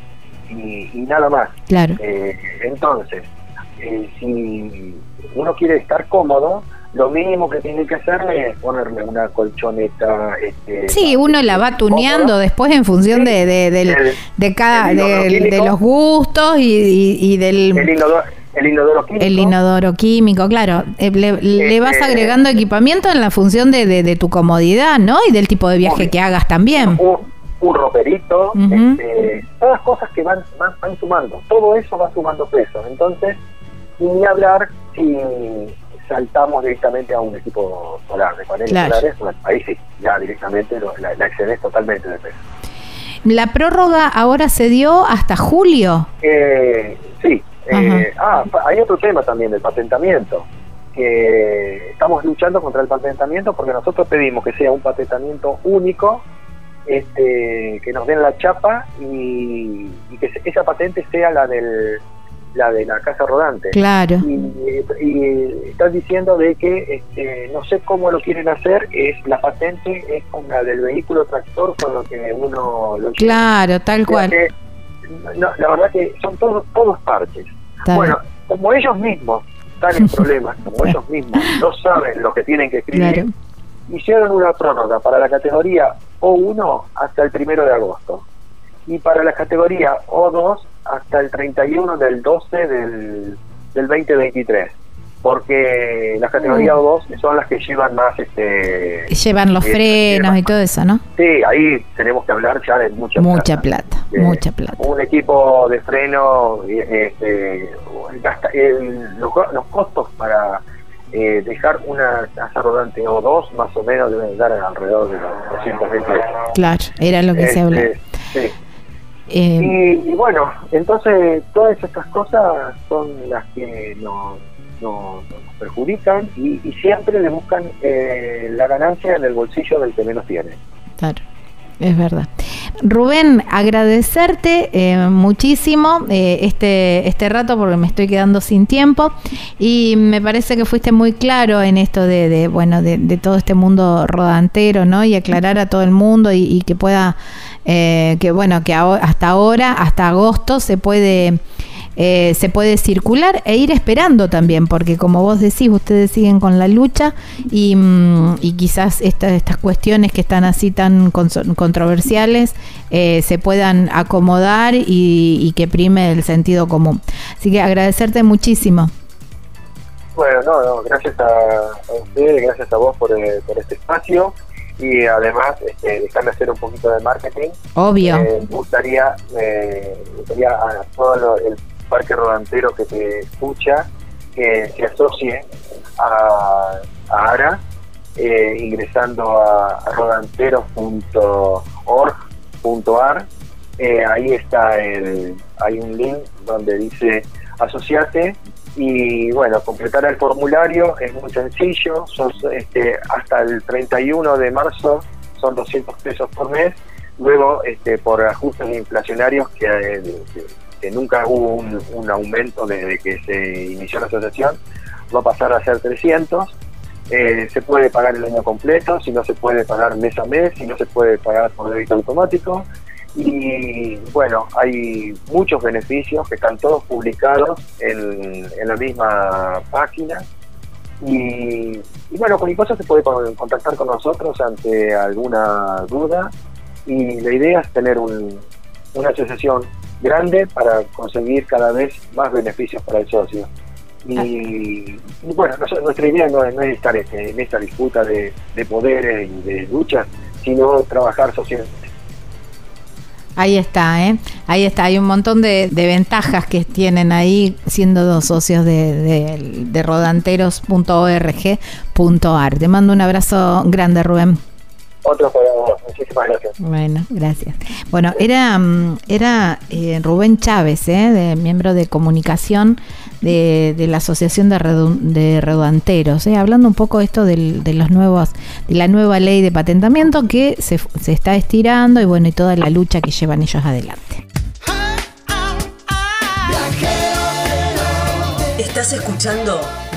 y, nada más. Claro. Eh, entonces, eh, si uno quiere estar cómodo, lo mínimo que tiene que hacer es ponerle una colchoneta. Este, sí, uno la va tuneando después en función de, de, cada, de, los gustos y, del... El inodoro, químico. El inodoro químico, claro. Eh, le, vas este, agregando equipamiento en la función de, tu comodidad, ¿no? Y del tipo de viaje que hagas también. Un, roperito, este, todas cosas que van, van, van sumando. Todo eso va sumando peso. Entonces, ni hablar si saltamos directamente a un equipo solar de paneles solares, ahí sí, ya directamente la, la excedes totalmente de peso. ¿La prórroga ahora se dio hasta julio? Eh, sí. Eh, ah, hay otro tema también del patentamiento. Que estamos luchando contra el patentamiento porque nosotros pedimos que sea un patentamiento único, este, que nos den la chapa y, y que esa patente sea la del la de la casa rodante. Claro. Y, están diciendo de que este, no sé cómo lo quieren hacer, es la patente es con la del vehículo tractor con lo que uno lo Claro, tal cual. La verdad que son todos todos parches. Bueno, como ellos mismos están en problemas, como ellos mismos no saben lo que tienen que escribir, hicieron una prórroga para la categoría O1 hasta el primero de agosto y para la categoría O2 hasta el 31 del 12 del, del 2023 porque las categorías O2 son las que llevan más este llevan los eh, frenos y todo eso, ¿no? Sí, ahí tenemos que hablar ya de mucha mucha plata, mucha plata. Un equipo de freno este, los, los, costos para eh, dejar una casa rodante O2 más o menos deben dar alrededor de los 220 Claro, era lo que se hablaba. Este, sí. Eh, y, bueno, entonces todas estas cosas son las que nos, nos, perjudican y, siempre le buscan eh, la ganancia en el bolsillo del que menos tiene. Claro. Es verdad. Rubén, agradecerte eh, muchísimo este, este rato porque me estoy quedando sin tiempo y me parece que fuiste muy claro en esto de, bueno de, todo este mundo rodantero, ¿no? Y aclarar a todo el mundo y que pueda eh, que bueno, que hasta ahora, hasta agosto, se puede, eh, se puede circular e ir esperando también, porque como vos decís, ustedes siguen con la lucha y, mm, quizás estas cuestiones que están así tan controversiales eh, se puedan acomodar y, que prime el sentido común. Así que agradecerte muchísimo. Bueno, no, gracias a, a ustedes, gracias a vos por, por este espacio y además este, dejarme hacer un poquito de marketing. Obvio. me gustaría, gustaría a todo el parque rodantero que te escucha que se asocie a, ARA eh, ingresando a, rodanteros.org.ar. Eh, ahí está el, hay un link donde dice asociate y bueno, completar el formulario es muy sencillo, son, este, hasta el 31 de marzo son 200 pesos por mes, luego este, por ajustes inflacionarios que, que, nunca hubo un, aumento desde que se inició la asociación, va a pasar a ser 300. Eh, se puede pagar el año completo, si no se puede pagar mes a mes, si no se puede pagar por débito automático Y bueno, hay muchos beneficios que están todos publicados en, en la misma página. Y, bueno, con IPOSA se puede con- contactar con nosotros ante alguna duda. Y la idea es tener un- una asociación grande para conseguir cada vez más beneficios para el socio. Y, y bueno, nuestra idea no es, no es estar este, en esta disputa de, de poderes y de luchas, sino trabajar socialmente. Ahí está, ¿eh? Ahí está. Hay un montón de, de ventajas que tienen ahí siendo dos socios de, de, de rodanteros.org.ar. Te mando un abrazo grande, Rubén. Otro para vos. Muchísimas gracias. Bueno, gracias. Bueno, era, mm, era eh, Rubén Chávez, ¿eh? de, miembro de comunicación de, de la Asociación de, Redu- de Rodanteros, ¿eh? hablando un poco esto del- de los nuevos, de la nueva ley de patentamiento que se, se está estirando y bueno, y toda la lucha que llevan ellos adelante. Estás escuchando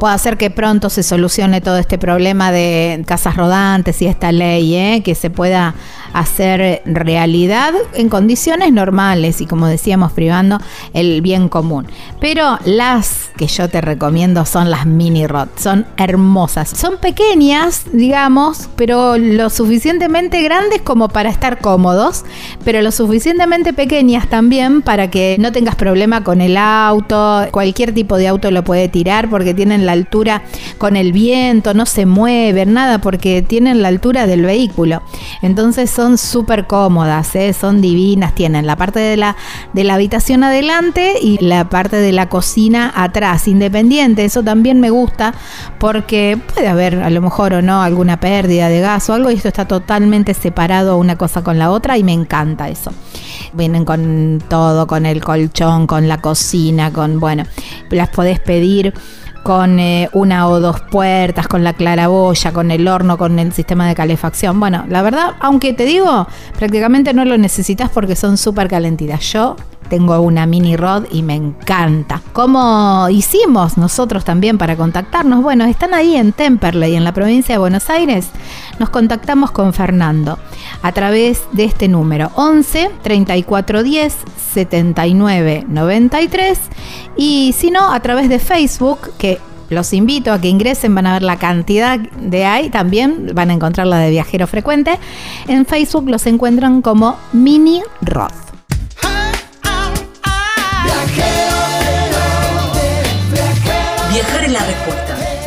Puede hacer que pronto se solucione todo este problema de casas rodantes y esta ley, ¿eh? que se pueda hacer realidad en condiciones normales y como decíamos privando el bien común. Pero las que yo te recomiendo son las mini rod, son hermosas, son pequeñas, digamos, pero lo suficientemente grandes como para estar cómodos, pero lo suficientemente pequeñas también para que no tengas problema con el auto, cualquier tipo de auto lo puede tirar porque tienen la altura con el viento, no se mueven, nada, porque tienen la altura del vehículo. Entonces son súper cómodas, ¿eh? son divinas, tienen la parte de la, de la habitación adelante y la parte de la cocina atrás, independiente. Eso también me gusta porque puede haber a lo mejor o no alguna pérdida de gas o algo y esto está totalmente separado una cosa con la otra y me encanta eso. Vienen con todo, con el colchón, con la cocina, con, bueno, las podés pedir con eh, una o dos puertas, con la claraboya, con el horno, con el sistema de calefacción. Bueno, la verdad, aunque te digo, prácticamente no lo necesitas porque son súper calentitas. Yo tengo una mini rod y me encanta. ¿Cómo hicimos nosotros también para contactarnos? Bueno, están ahí en Temperley, en la provincia de Buenos Aires. Nos contactamos con Fernando a través de este número 11 34 10 79 93 y si no a través de Facebook que los invito a que ingresen, van a ver la cantidad de ahí, también van a encontrar la de viajero frecuente. En Facebook los encuentran como Mini Rod.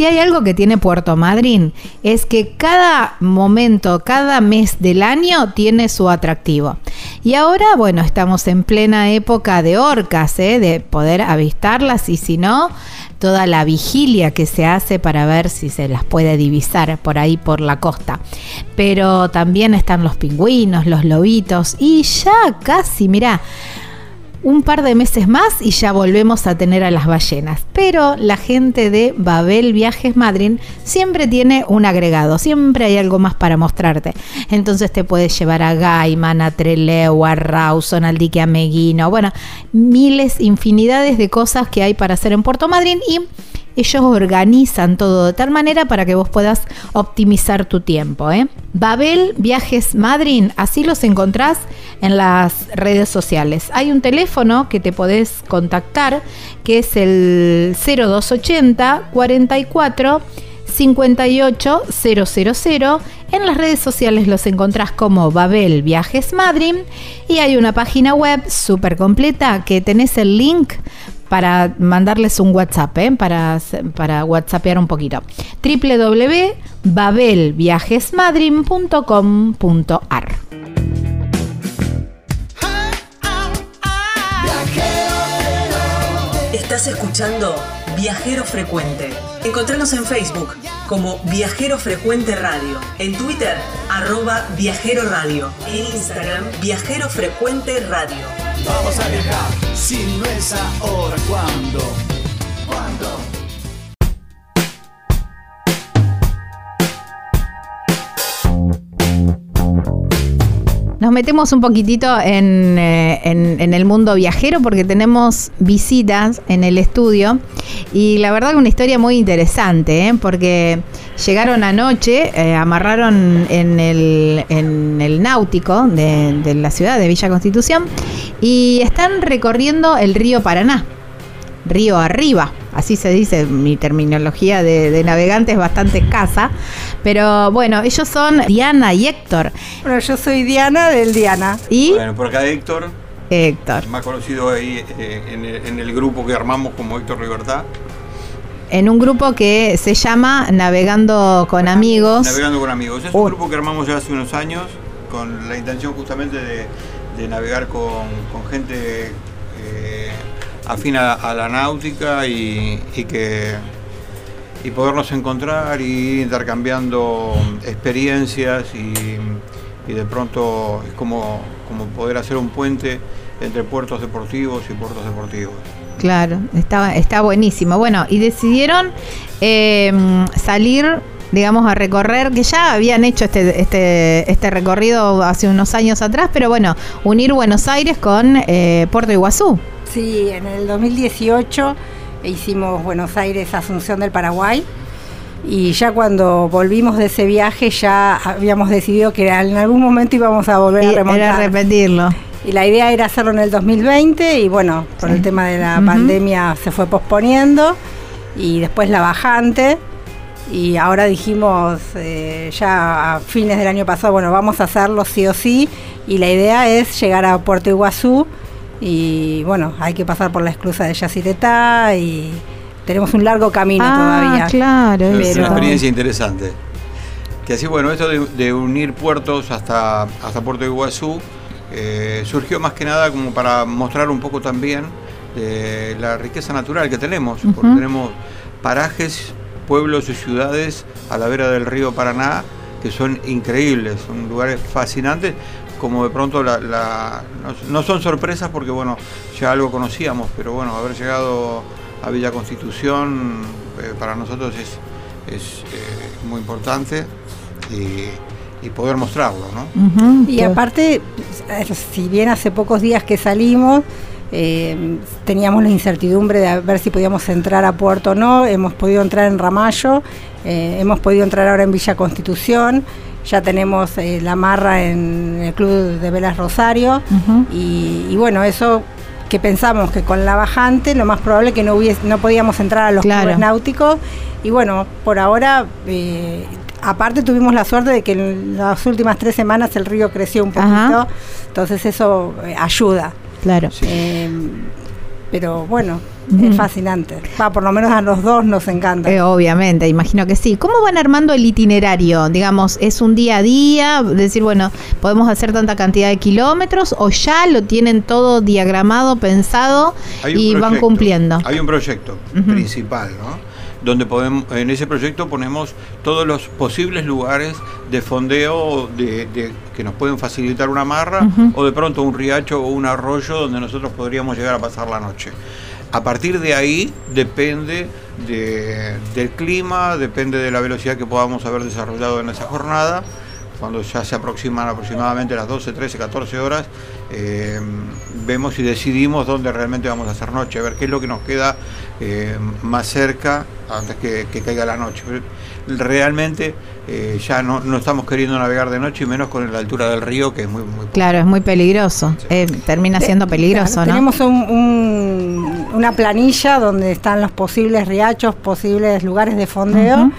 Si hay algo que tiene Puerto Madryn es que cada momento, cada mes del año tiene su atractivo. Y ahora, bueno, estamos en plena época de orcas, ¿eh? de poder avistarlas y si no, toda la vigilia que se hace para ver si se las puede divisar por ahí por la costa. Pero también están los pingüinos, los lobitos y ya casi, mira, un par de meses más y ya volvemos a tener a las ballenas. Pero la gente de Babel Viajes Madrid siempre tiene un agregado, siempre hay algo más para mostrarte. Entonces te puedes llevar a Gaiman, a Treleu, a Rawson, al dique Ameguino, bueno, miles, infinidades de cosas que hay para hacer en Puerto Madryn y ellos organizan todo de tal manera para que vos puedas optimizar tu tiempo. ¿eh? Babel Viajes Madrid, así los encontrás en las redes sociales. Hay un teléfono que te podés contactar que es el 0280 44 58000. En las redes sociales los encontrás como Babel Viajes Madrid y hay una página web súper completa que tenés el link para mandarles un WhatsApp, ¿eh? para, para WhatsAppear un poquito. www.babelviajesmadrim.com.ar Estás escuchando Viajero Frecuente. Encontranos en Facebook como Viajero Frecuente Radio, en Twitter arroba Viajero Radio, en Instagram Viajero Frecuente Radio. Vamos a viajar, si no es ahora, ¿cuándo? ¿Cuándo? Nos metemos un poquitito en, eh, en- el mundo viajero porque tenemos visitas en el estudio y la verdad una historia muy interesante, ¿eh? porque llegaron anoche, eh, amarraron en el, náutico de la ciudad de Villa Constitución y están recorriendo el río Paraná, río arriba, así se dice, mi terminología de, de navegante es bastante escasa, pero bueno, ellos son Diana y Héctor. Bueno, yo soy Diana del Diana. Y Bueno, por acá Héctor, Héctor. más conocido ahí eh, en, el, en el grupo que armamos como Héctor Libertad, En un grupo que se llama Navegando con Amigos. Navegando con Amigos. Es Oh. un grupo que armamos ya hace unos años con la intención justamente de, de navegar con, con gente afín a, a la náutica y, que y podernos encontrar y intercambiando experiencias y, y de pronto es como, como poder hacer un puente entre puertos deportivos y puertos deportivos. Claro, está, está buenísimo. Bueno, y decidieron eh, salir, digamos, a recorrer, que ya habían hecho este, este, este recorrido hace unos años atrás, pero bueno, unir Buenos Aires con eh, Puerto Iguazú. Sí, en el 2018 hicimos Buenos Aires Asunción del Paraguay y ya cuando volvimos de ese viaje ya habíamos decidido que en algún momento íbamos a volver Y a era remontar. repetirlo. Y la idea era hacerlo en el 2020 y bueno, por Sí. el tema de la pandemia se fue posponiendo y después la bajante y ahora dijimos eh, ya a fines del año pasado, bueno, vamos a hacerlo sí o sí y la idea es llegar a Puerto Iguazú y bueno, hay que pasar por la esclusa de Yacyretá y tenemos un largo camino ah, todavía. claro. Es eso. una experiencia interesante. Que así, bueno, esto de, de unir puertos hasta, hasta Puerto Iguazú eh, surgió más que nada como para mostrar un poco también de la riqueza natural que tenemos, porque tenemos parajes, pueblos y ciudades a la vera del río Paraná que son increíbles, son lugares fascinantes, como de pronto la, la- no, no son sorpresas porque bueno, ya algo conocíamos, pero bueno, haber llegado a Villa Constitución eh, para nosotros es, es eh, muy importante y, y poder mostrarlo, Y todo. aparte, si bien hace pocos días que salimos, eh, teníamos la incertidumbre de ver si podíamos entrar a Puerto o no, hemos podido entrar en Ramallo, eh, hemos podido entrar ahora en Villa Constitución, ya tenemos eh, la marra en el Club de Velas Rosario y, y bueno, eso que pensamos que con la bajante lo más probable que no hubiese, no podíamos entrar a los Claro. clubes náuticos y bueno, por ahora eh, aparte tuvimos la suerte de que en las últimas tres semanas el río creció un poquito, Ajá. entonces eso eh, ayuda. Claro. Sí. Eh, pero bueno, es fascinante. Va, por lo menos a los dos nos encanta. Eh, obviamente, imagino que sí. ¿Cómo van armando el itinerario? Digamos, ¿es un día a día? Decir, bueno, podemos hacer tanta cantidad de kilómetros o ya lo tienen todo diagramado, pensado y van cumpliendo? Hay un proyecto principal, ¿no? Donde podemos, en ese proyecto ponemos todos los posibles lugares de fondeo de, de- que nos pueden facilitar una marra o de pronto un riacho o un arroyo donde nosotros podríamos llegar a pasar la noche. A partir de ahí depende de- del clima, depende de la velocidad que podamos haber desarrollado en esa jornada. Cuando ya se aproximan aproximadamente las 12, 13, 14 horas, eh, vemos y decidimos dónde realmente vamos a hacer noche, a ver qué es lo que nos queda eh, más cerca antes que, que caiga la noche. Realmente eh, ya no, no estamos queriendo navegar de noche y menos con la altura del río, que es muy, muy Claro, es muy peligroso. Eh, termina siendo peligroso. Tenemos un- un- una planilla donde están los posibles riachos, posibles lugares de fondeo.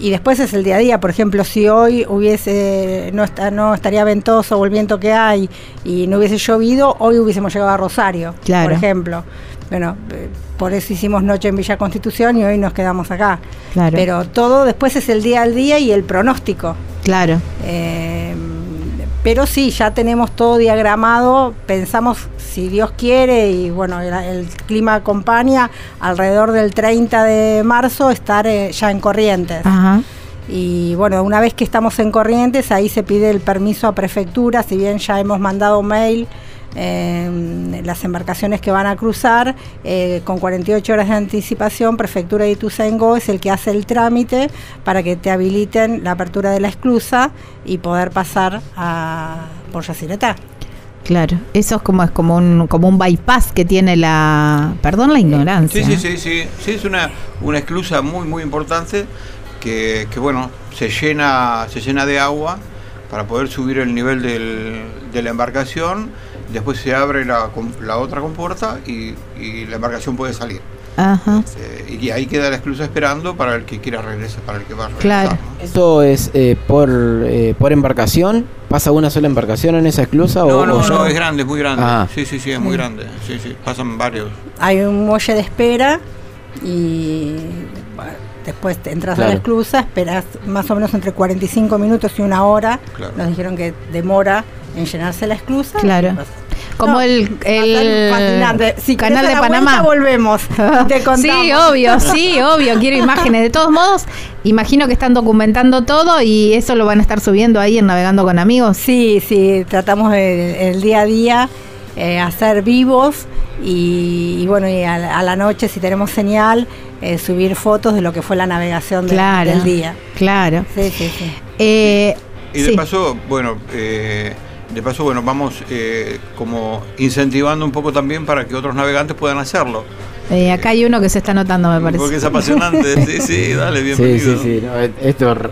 Y después es el día a día, por ejemplo, si hoy hubiese no, está, no estaría ventoso o el viento que hay y no hubiese llovido, hoy hubiésemos llegado a Rosario, Claro. por ejemplo. bueno, eh, por eso hicimos noche en Villa Constitución y hoy nos quedamos acá. Claro. Pero todo después es el día al día y el pronóstico. Claro. Eh, pero sí, ya tenemos todo diagramado, pensamos, si Dios quiere y bueno, el, el clima acompaña, alrededor del 30 de marzo estar eh, ya en Corrientes. Ajá. Y bueno, una vez que estamos en Corrientes, ahí se pide el permiso a prefectura, si bien ya hemos mandado mail, eh, las embarcaciones que van a cruzar, eh, con 48 horas de anticipación, Prefectura de Ituzaingó es el que hace el trámite para que te habiliten la apertura de la esclusa y poder pasar a, por Yacyretá. Claro, eso es como es como un como un bypass que tiene la, perdón la ignorancia. Sí, sí, sí, sí, sí, es una, una esclusa muy, muy importante que, que, bueno, se llena, se llena de agua para poder subir el nivel del, de la embarcación, después se abre la, la otra compuerta y, y la embarcación puede salir. Ajá. Eh, y ahí queda la esclusa esperando para el que quiera regresar, para el que va a regresar. Claro. ¿no? ¿Esto es eh, por, eh, por embarcación? ¿Pasa una sola embarcación en esa esclusa? No, o, no, o no, es grande, es muy grande. Ah. Sí, sí, sí, es muy grande. Sí, sí, pasan varios. Hay un muelle de espera y después te entras a la esclusa, esperas más o menos entre 45 minutos y una hora. Claro. Nos dijeron que demora en llenarse la esclusa. Claro. Como no, el, el. Si canal de Panamá. vuelta, volvemos. Te. Sí, obvio, sí, obvio, quiero imágenes. De todos modos, imagino que están documentando todo y eso lo van a estar subiendo ahí en Navegando con Amigos. Sí, sí, tratamos de- el día a día eh, hacer vivos y, y bueno, y a la noche, si tenemos señal, eh, subir fotos de lo que fue la navegación de- Claro. del día. Claro. Sí, sí, sí. Eh, Y de sí. paso, bueno, eh, de paso, bueno, vamos eh, como incentivando un poco también para que otros navegantes puedan hacerlo. Eh, acá hay uno que se está notando, me parece. Porque es apasionante. sí, sí, dale, Sí, bienvenido. sí, sí. no, eh, esto re-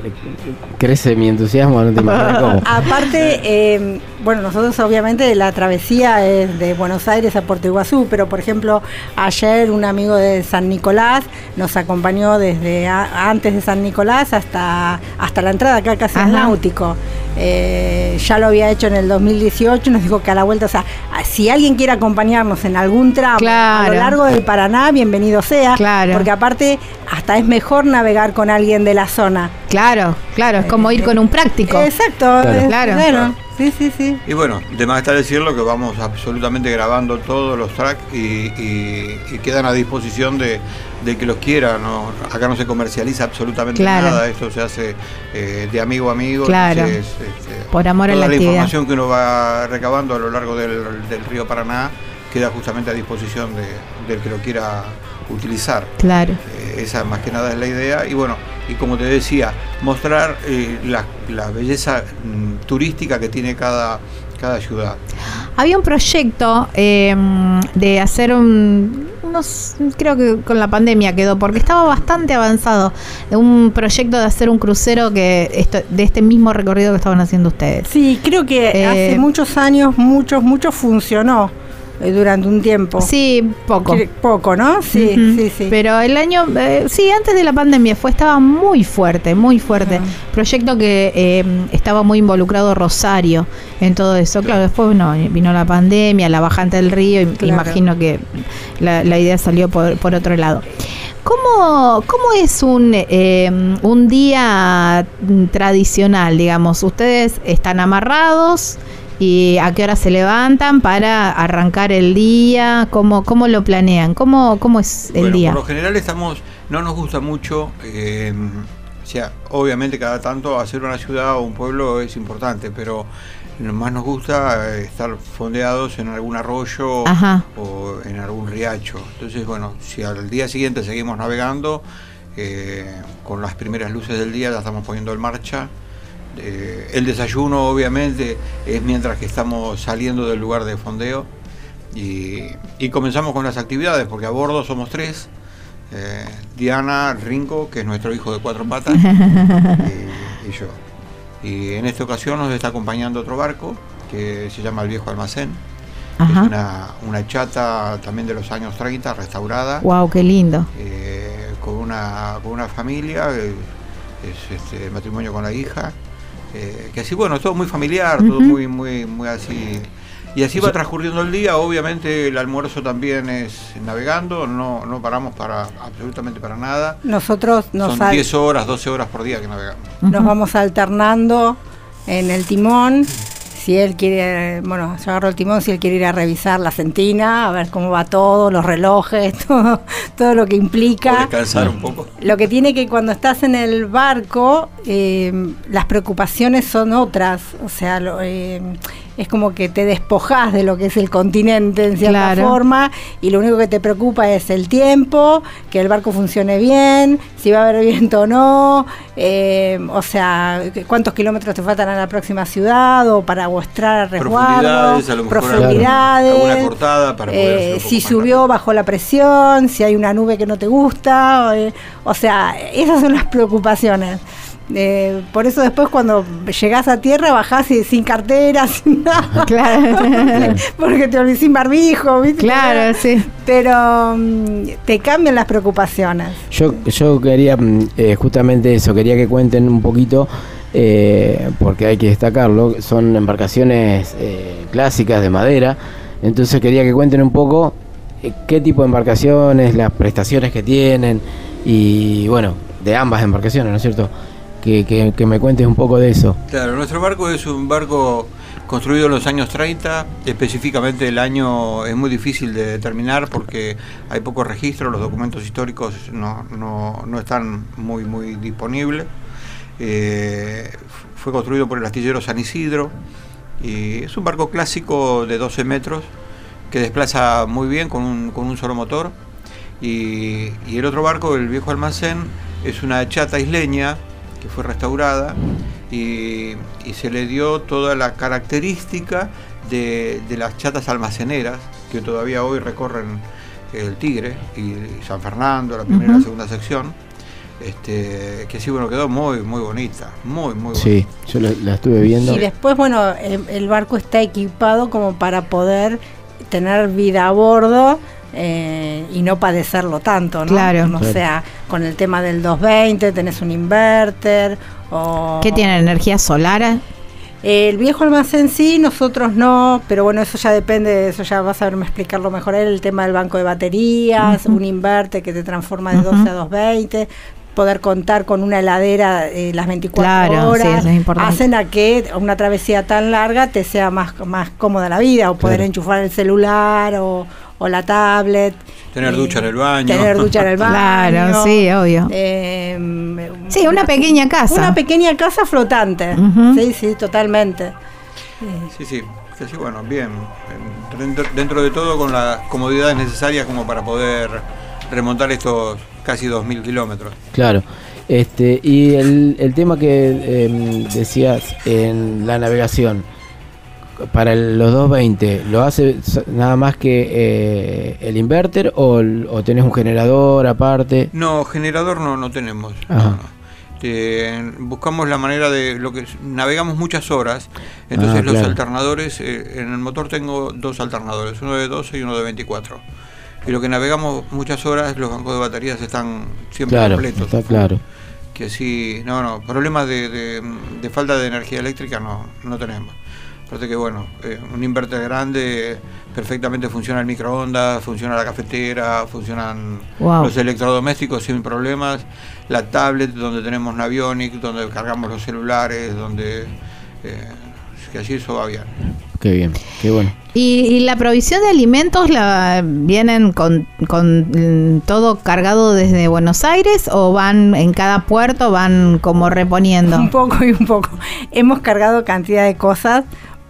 crece mi entusiasmo, no te imaginas cómo. Aparte, eh, bueno, nosotros obviamente la travesía es de Buenos Aires a Puerto Iguazú, pero por ejemplo, ayer un amigo de San Nicolás nos acompañó desde a- antes de San Nicolás hasta, hasta la entrada acá casi al Ajá. náutico. Eh, ya lo había hecho en el 2018, nos dijo que a la vuelta, o sea, si alguien quiere acompañarnos en algún tramo a lo largo del Paraná, bienvenido sea, Claro. porque aparte hasta es mejor navegar con alguien de la zona. Claro, claro, es como ir con un práctico. Exacto, Claro. es- Claro. bueno, sí, sí, sí. Y bueno, de más está decirlo que vamos absolutamente grabando todos los tracks y, y- y quedan a disposición de, de que los quiera. ¿no? Acá no se comercializa absolutamente Claro. nada, esto se hace eh, de amigo a amigo. Claro. entonces, este, Por amor a toda la la actividad. información que uno va recabando a lo largo del, del río Paraná queda justamente a disposición de- del que lo quiera utilizar. Claro. Eh, esa más que nada es la idea. Y bueno, y como te decía, mostrar eh, la, la belleza mm, turística que tiene cada, cada ciudad. Había un proyecto eh, de hacer un, unos, creo que con la pandemia quedó, porque estaba bastante avanzado, de un proyecto de hacer un crucero que esto, de este mismo recorrido que estaban haciendo ustedes. Sí, creo que Eh, hace muchos años, muchos, muchos funcionó eh, durante un tiempo. Sí, poco. Poco, ¿no? Sí, sí, sí. Pero el año, eh, sí, antes de la pandemia fue, estaba muy fuerte, muy fuerte. Ah. Proyecto que eh, estaba muy involucrado Rosario en todo eso. Claro, después no, vino la pandemia, la bajante del río, y Claro. imagino que la, la idea salió por, por otro lado. ¿Cómo, cómo es un, eh, un día tradicional, digamos? ¿Ustedes están amarrados? ¿Y a qué hora se levantan para arrancar el día? ¿Cómo, cómo lo planean? ¿Cómo, cómo es el Bueno, día? Por lo general estamos, no nos gusta mucho, eh, o sea, obviamente cada tanto hacer una ciudad o un pueblo es importante, pero más nos gusta eh, estar fondeados en algún arroyo Ajá. o en algún riacho. Entonces, bueno, si al día siguiente seguimos navegando, eh, con las primeras luces del día ya estamos poniendo en marcha. Eh, el desayuno obviamente es mientras que estamos saliendo del lugar de fondeo y, y comenzamos con las actividades porque a bordo somos tres. eh, Diana, Ringo, que es nuestro hijo de cuatro patas, y, y yo. Y en esta ocasión nos está acompañando otro barco que se llama el Viejo Almacén. Ajá. Es una, una chata también de los años 30, restaurada Wow, qué lindo. eh, con, una, con una familia, es este, matrimonio con la hija, eh, que así, bueno, es todo muy familiar, todo muy, muy, muy así. Y así va transcurriendo el día, obviamente el almuerzo también es navegando, no, no paramos para absolutamente para nada. Nosotros nos, Son al- 10 horas, 12 horas por día que navegamos. nos vamos alternando en el timón. Si él quiere, bueno, yo agarro el timón, si él quiere ir a revisar la centina, a ver cómo va todo, los relojes, todo, todo lo que O implica. descansar un poco. Lo que tiene que cuando estás en el barco, eh, las preocupaciones son otras. O sea, lo, eh, es como que te despojas de lo que es el continente en cierta Claro. forma y lo único que te preocupa es el tiempo, que el barco funcione bien, si va a haber viento o no, eh, o sea, cuántos kilómetros te faltan a la próxima ciudad o para vuestrar a resguardo, Profundidades, a lo mejor profundidades, alguna cortada para eh, un si subió bajo la presión, si hay una nube que no te gusta, eh, o sea, esas son las preocupaciones. Eh, por eso después cuando llegás a tierra bajás y sin cartera, sin nada, Claro. porque te olvidé sin barbijo, ¿viste? Claro, sí. Pero mm, te cambian las preocupaciones. Yo, yo quería mm, eh, justamente eso, quería que cuenten un poquito, eh, porque hay que destacarlo, son embarcaciones eh, clásicas de madera, entonces quería que cuenten un poco eh, qué tipo de embarcaciones, las prestaciones que tienen y bueno, de ambas embarcaciones, ¿no es cierto? Que, que- que me cuentes un poco de eso. Claro, nuestro barco es un barco construido en los años 30, específicamente el año es muy difícil de determinar porque hay pocos registros, los documentos históricos no, no- no están muy, muy disponibles. Eh, fue construido por el astillero San Isidro y es un barco clásico de 12 metros que desplaza muy bien con un, con un solo motor. Y, y el otro barco, el viejo almacén, es una chata isleña que fue restaurada y, y se le dio toda la característica de, de las chatas almaceneras que todavía hoy recorren el Tigre y, San Fernando, la primera y la segunda sección. Este, que sí, bueno, quedó muy, muy bonita, muy, muy bonita. Sí, yo la, la estuve viendo. Y después, bueno, el, el barco está equipado como para poder tener vida a bordo eh, y no padecerlo tanto, ¿no? Claro. O Claro. sea, con el tema del 220 tenés un inverter o... ¿Qué tiene energía solar? El viejo almacén sí, nosotros no, pero bueno, eso ya depende, eso ya vas a verme explicarlo mejor, él, el tema del banco de baterías, un inverter que te transforma de Ujú. 12 a 220, poder contar con una heladera eh, las 24 Claro, sí, horas, eso es importante. hacen a que una travesía tan larga te sea más, más cómoda la vida, o poder Claro. enchufar el celular o, o la tablet. Tener Eh, ducha en el baño. Tener ducha en el baño. Claro, sí, obvio. Eh, Sí, una pequeña casa. Una pequeña casa flotante. Sí, sí, totalmente. Sí, sí, sí, sí, bueno, bien. Dentro, dentro de todo con las comodidades necesarias como para poder remontar estos casi 2.000 kilómetros. Claro. Este, y el, el tema que em, decías en la navegación, para el- los 220, ¿lo hace nada más que eh, el inverter o, o tenés un generador aparte? No, generador no, no tenemos. no, Ajá. no. Este, buscamos la manera de lo que navegamos muchas horas, entonces Ah, los claro. alternadores, eh, en el motor tengo dos alternadores, uno de 12 y uno de 24. Y lo que navegamos muchas horas, los bancos de baterías están siempre Claro, completos. está claro. que sí, no, no, problemas de, de- de falta de energía eléctrica no, no tenemos. Aparte que bueno, eh, un inverter grande perfectamente funciona el microondas, funciona la cafetera, funcionan Wow. los electrodomésticos sin problemas, la tablet donde tenemos Navionic, donde cargamos los celulares, donde eh, que allí eso va bien. Qué bien, qué bueno. ¿Y, y la provisión de alimentos la vienen con, con mm, todo cargado desde Buenos Aires o van en cada puerto, van como reponiendo? Un poco y un poco. Hemos cargado cantidad de cosas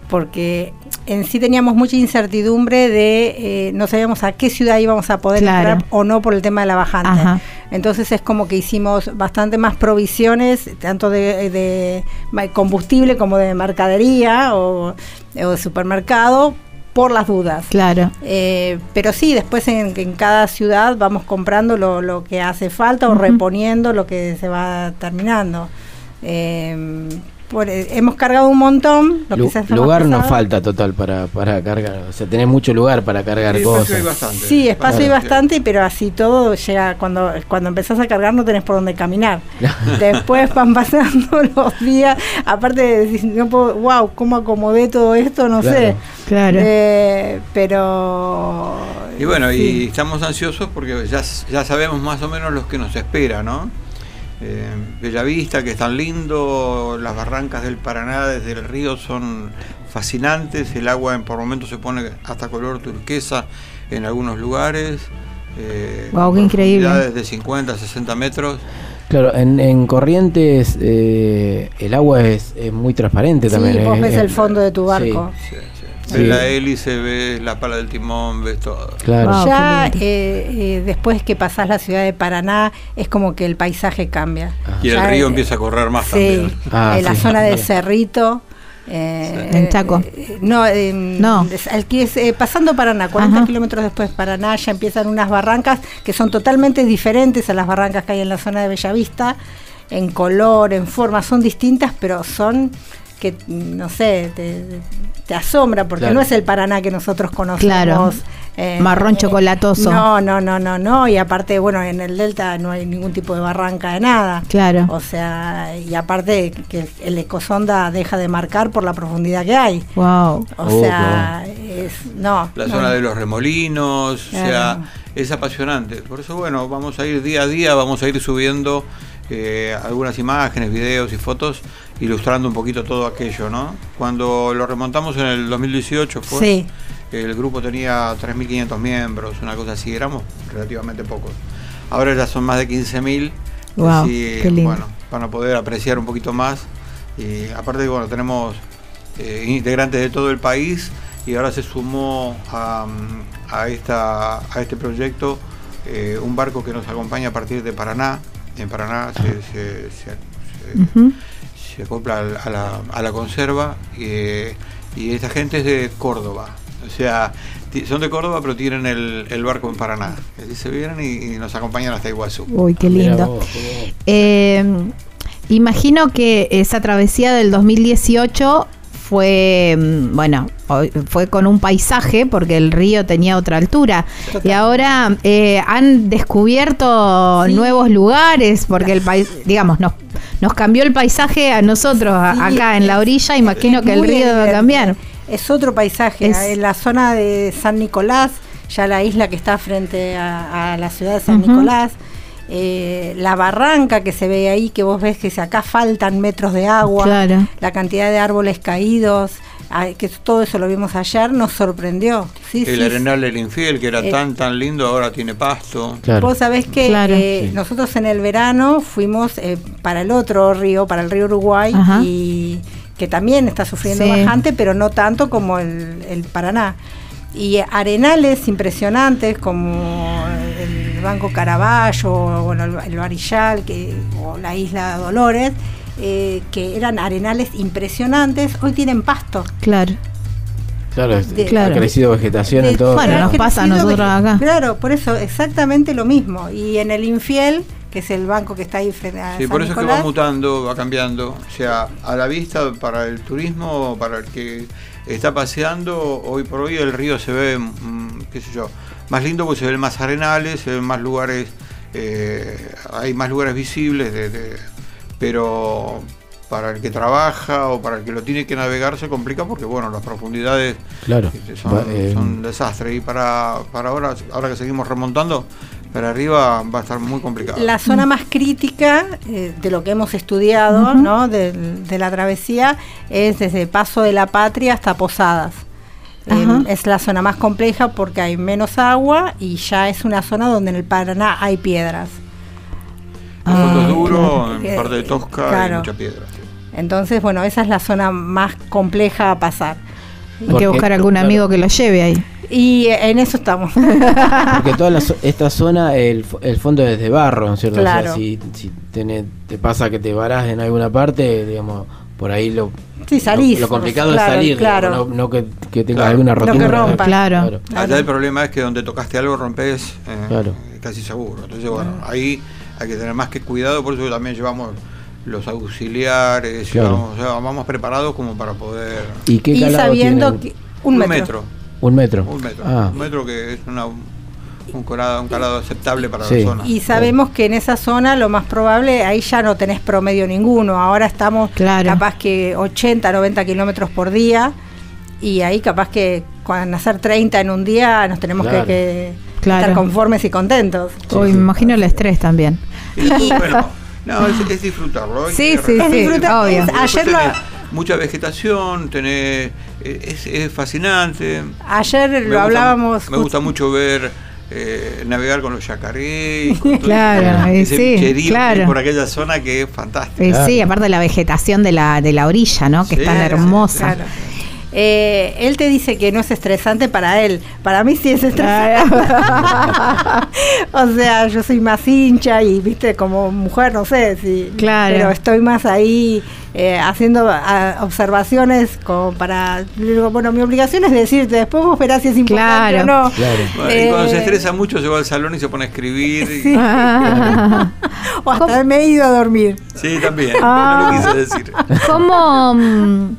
porque en sí teníamos mucha incertidumbre de eh, no sabíamos a qué ciudad íbamos a poder Claro. entrar o no por el tema de la bajante. Ajá. Entonces es como que hicimos bastante más provisiones, tanto de, de combustible como de mercadería o, o de supermercado, por las dudas. Claro. Eh, pero sí, después en, en cada ciudad vamos comprando lo, lo que hace falta o reponiendo lo que se va terminando. Eh, por- eh, hemos cargado un montón. Lo que Lu- más lugar no pesado. falta total para, para cargar. O sea, tenés mucho lugar para cargar Sí, cosas. espacio hay bastante. Sí, espacio hay bastante, pero así todo llega cuando cuando empezás a cargar no tenés por dónde caminar. Después van pasando los días, aparte de decir, no puedo, wow, cómo acomodé todo esto, no Claro. sé. Claro. Eh, pero Y bueno, y estamos ansiosos porque ya, ya sabemos más o menos lo que nos espera, ¿no? Eh, Bellavista, que es tan lindo, las barrancas del Paraná desde el río son fascinantes, el agua en, por momentos se pone hasta color turquesa en algunos lugares. Eh, Guau, qué increíble. profundidades de 50, 60 metros. Claro, en, en Corrientes eh, el agua es, es muy transparente Sí, también. vos es- ves es- el fondo de tu sí, barco. Sí, sí. Sí. La hélice, ves la pala del timón, ves todo. claro. Wow. ya eh, eh, después que pasás la ciudad de Paraná es como que el paisaje cambia. Y el Ya, río eh, empieza a correr más Sí, también. Ah, en la sí. zona del. Cerrito. eh, En Chaco. eh, no, No. es, eh, pasando Paraná, 40 Ajá. kilómetros después de Paraná, ya empiezan unas barrancas que son totalmente diferentes a las barrancas que hay en la zona de Bellavista, en color, en forma, son distintas, pero son que, no sé, te, te asombra, porque Claro. no es el Paraná que nosotros conocemos. Claro. eh, Marrón eh, chocolatoso. No, no, no, no, no, y aparte, bueno, en el Delta no hay ningún tipo de barranca de nada. Claro. O sea, y aparte que el ecosonda deja de marcar por la profundidad que hay. Wow. O Oh, sea, es no. La no. zona de los remolinos, o sea, es apasionante. Por eso, bueno, vamos a ir día a día, vamos a ir subiendo eh, algunas imágenes, videos y fotos, ilustrando un poquito todo aquello, ¿no? Cuando lo remontamos en el 2018 fue, Sí. el grupo tenía 3.500 miembros, una cosa así, éramos relativamente pocos. Ahora ya son más de 15.000, Wow, así, qué lindo. bueno, van a poder apreciar un poquito más. Y aparte, bueno, tenemos eh, integrantes de todo el país y ahora se sumó a, a, esta, a este proyecto eh, un barco que nos acompaña a partir de Paraná. En Paraná se, se- se- se- Ujú. Se acopla al- a la, a la conserva eh, y esta gente es de Córdoba. O sea, son de Córdoba pero tienen el, el barco en Paraná. Y se vienen y, y nos acompañan hasta Iguazú. Uy, qué Mirá lindo. vos. Eh, imagino que esa travesía del 2018 fue, mm, bueno, fue con un paisaje porque el río tenía otra altura. Y ahora eh, han descubierto Sí. nuevos lugares porque el país, digamos, nos, nos cambió el paisaje a nosotros Sí, acá en la orilla. Imagino que el río va a cambiar. Es otro paisaje. Es- En la zona de San Nicolás, ya la isla que está frente a, a la ciudad de San. Nicolás, eh, la barranca que se ve ahí, que vos ves que si acá faltan metros de agua, Claro. la cantidad de árboles caídos, ay, que todo eso lo vimos ayer, nos sorprendió. Sí, El sí, arenal del infiel, que era Eh, tan tan lindo, ahora tiene pasto. Claro. Vos sabés que Claro. eh, Sí. nosotros en el verano fuimos eh, para el otro río, para el río Uruguay, Ajá. y que también está sufriendo Sí. bajante, pero no tanto como el, el Paraná. Y arenales impresionantes como el Banco Caraballo, o bueno, el, el Barillal, que, o la isla Dolores, eh, que eran arenales impresionantes, hoy tienen pasto. Claro. Claro, ha crecido vegetación en De- todo. Bueno, nos pasa a nosotros acá. Claro, por eso exactamente lo mismo. Y en el Infiel, que es el banco que está ahí frente a Sí, San por eso es que va mutando, va cambiando. O sea, a la vista para el turismo, para el que está paseando, hoy por hoy el río se ve, mm, qué sé yo, más lindo porque se ven más arenales, se ven más lugares, eh, hay más lugares visibles, de, de- pero para el que trabaja o para el que lo tiene que navegar se complica porque, bueno, las profundidades Claro. este, son, Va, eh, son un desastre. Y para, para ahora, ahora que seguimos remontando, para arriba va a estar muy complicado. La zona más crítica eh, de lo que hemos estudiado. ¿no? del- de, la travesía, es desde Paso de la Patria hasta Posadas. Eh, Ajá. es la zona más compleja porque hay menos agua y ya es una zona donde en el Paraná hay piedras. El fondo Ah, es duro, claro. en parte de tosca y Claro. mucha piedra. sí. Entonces, bueno, esa es la zona más compleja a pasar. Hay que buscar algún claro. amigo que lo lleve ahí. Y eh, en eso estamos. Porque toda la esta zona, el, fo- el fondo es de barro, ¿no es cierto? O sea, Claro. si, si tenés- te pasa que te varás en alguna parte, digamos, por ahí lo, Sí, salís. lo, lo complicado claro, es salir, Claro. no, no que, que tengas Claro. alguna No que rotura. rompa. Claro. Allá el problema es que donde tocaste algo rompes eh, Claro. casi seguro. Entonces, bueno, ahí hay que tener más que cuidado, por eso también llevamos los auxiliares, Claro. vamos, o sea, vamos preparados como para poder... ¿Y qué Y sabiendo tiene? que un metro. Un metro. Un metro. Ah, Un metro que es una, un, calado, un calado aceptable para Sí. la zona. Y sabemos que en esa zona lo más probable, ahí ya no tenés promedio ninguno. Ahora estamos Claro. capaz que 80, 90 kilómetros por día. Y ahí capaz que con hacer 30 en un día nos tenemos que- Claro. que, Claro. estar conformes y contentos. Uy, me imagino el estrés también. Y bueno, no, es, es disfrutarlo. Sí, sí, Es sí, disfrutar- obvio. ayer lo- mucha vegetación, tenés, es, es fascinante. Ayer Me lo gusta- hablábamos. Me gusta mucho ver eh, navegar con los yacarés. con Claro, ese- sí, claro. por aquella zona que es fantástica. Eh, Sí, aparte de la vegetación de la, de la orilla, ¿no? Que Sí, es tan sí, hermosa. Claro. Eh, él te dice que no es estresante para él. Para mí sí es estresante. o sea, yo soy más hincha y, viste, como mujer, no sé si. Claro. Pero estoy más ahí eh, haciendo ah, observaciones como para. bueno, mi obligación es decirte, después vos verás si es importante Claro. o no. claro. Bueno, y cuando Eh, se estresa mucho se va al salón y se pone a escribir. y-. Ah. O hasta me he ido a dormir. Sí, también. Ah. No lo quise decir. ¿Cómo, mm,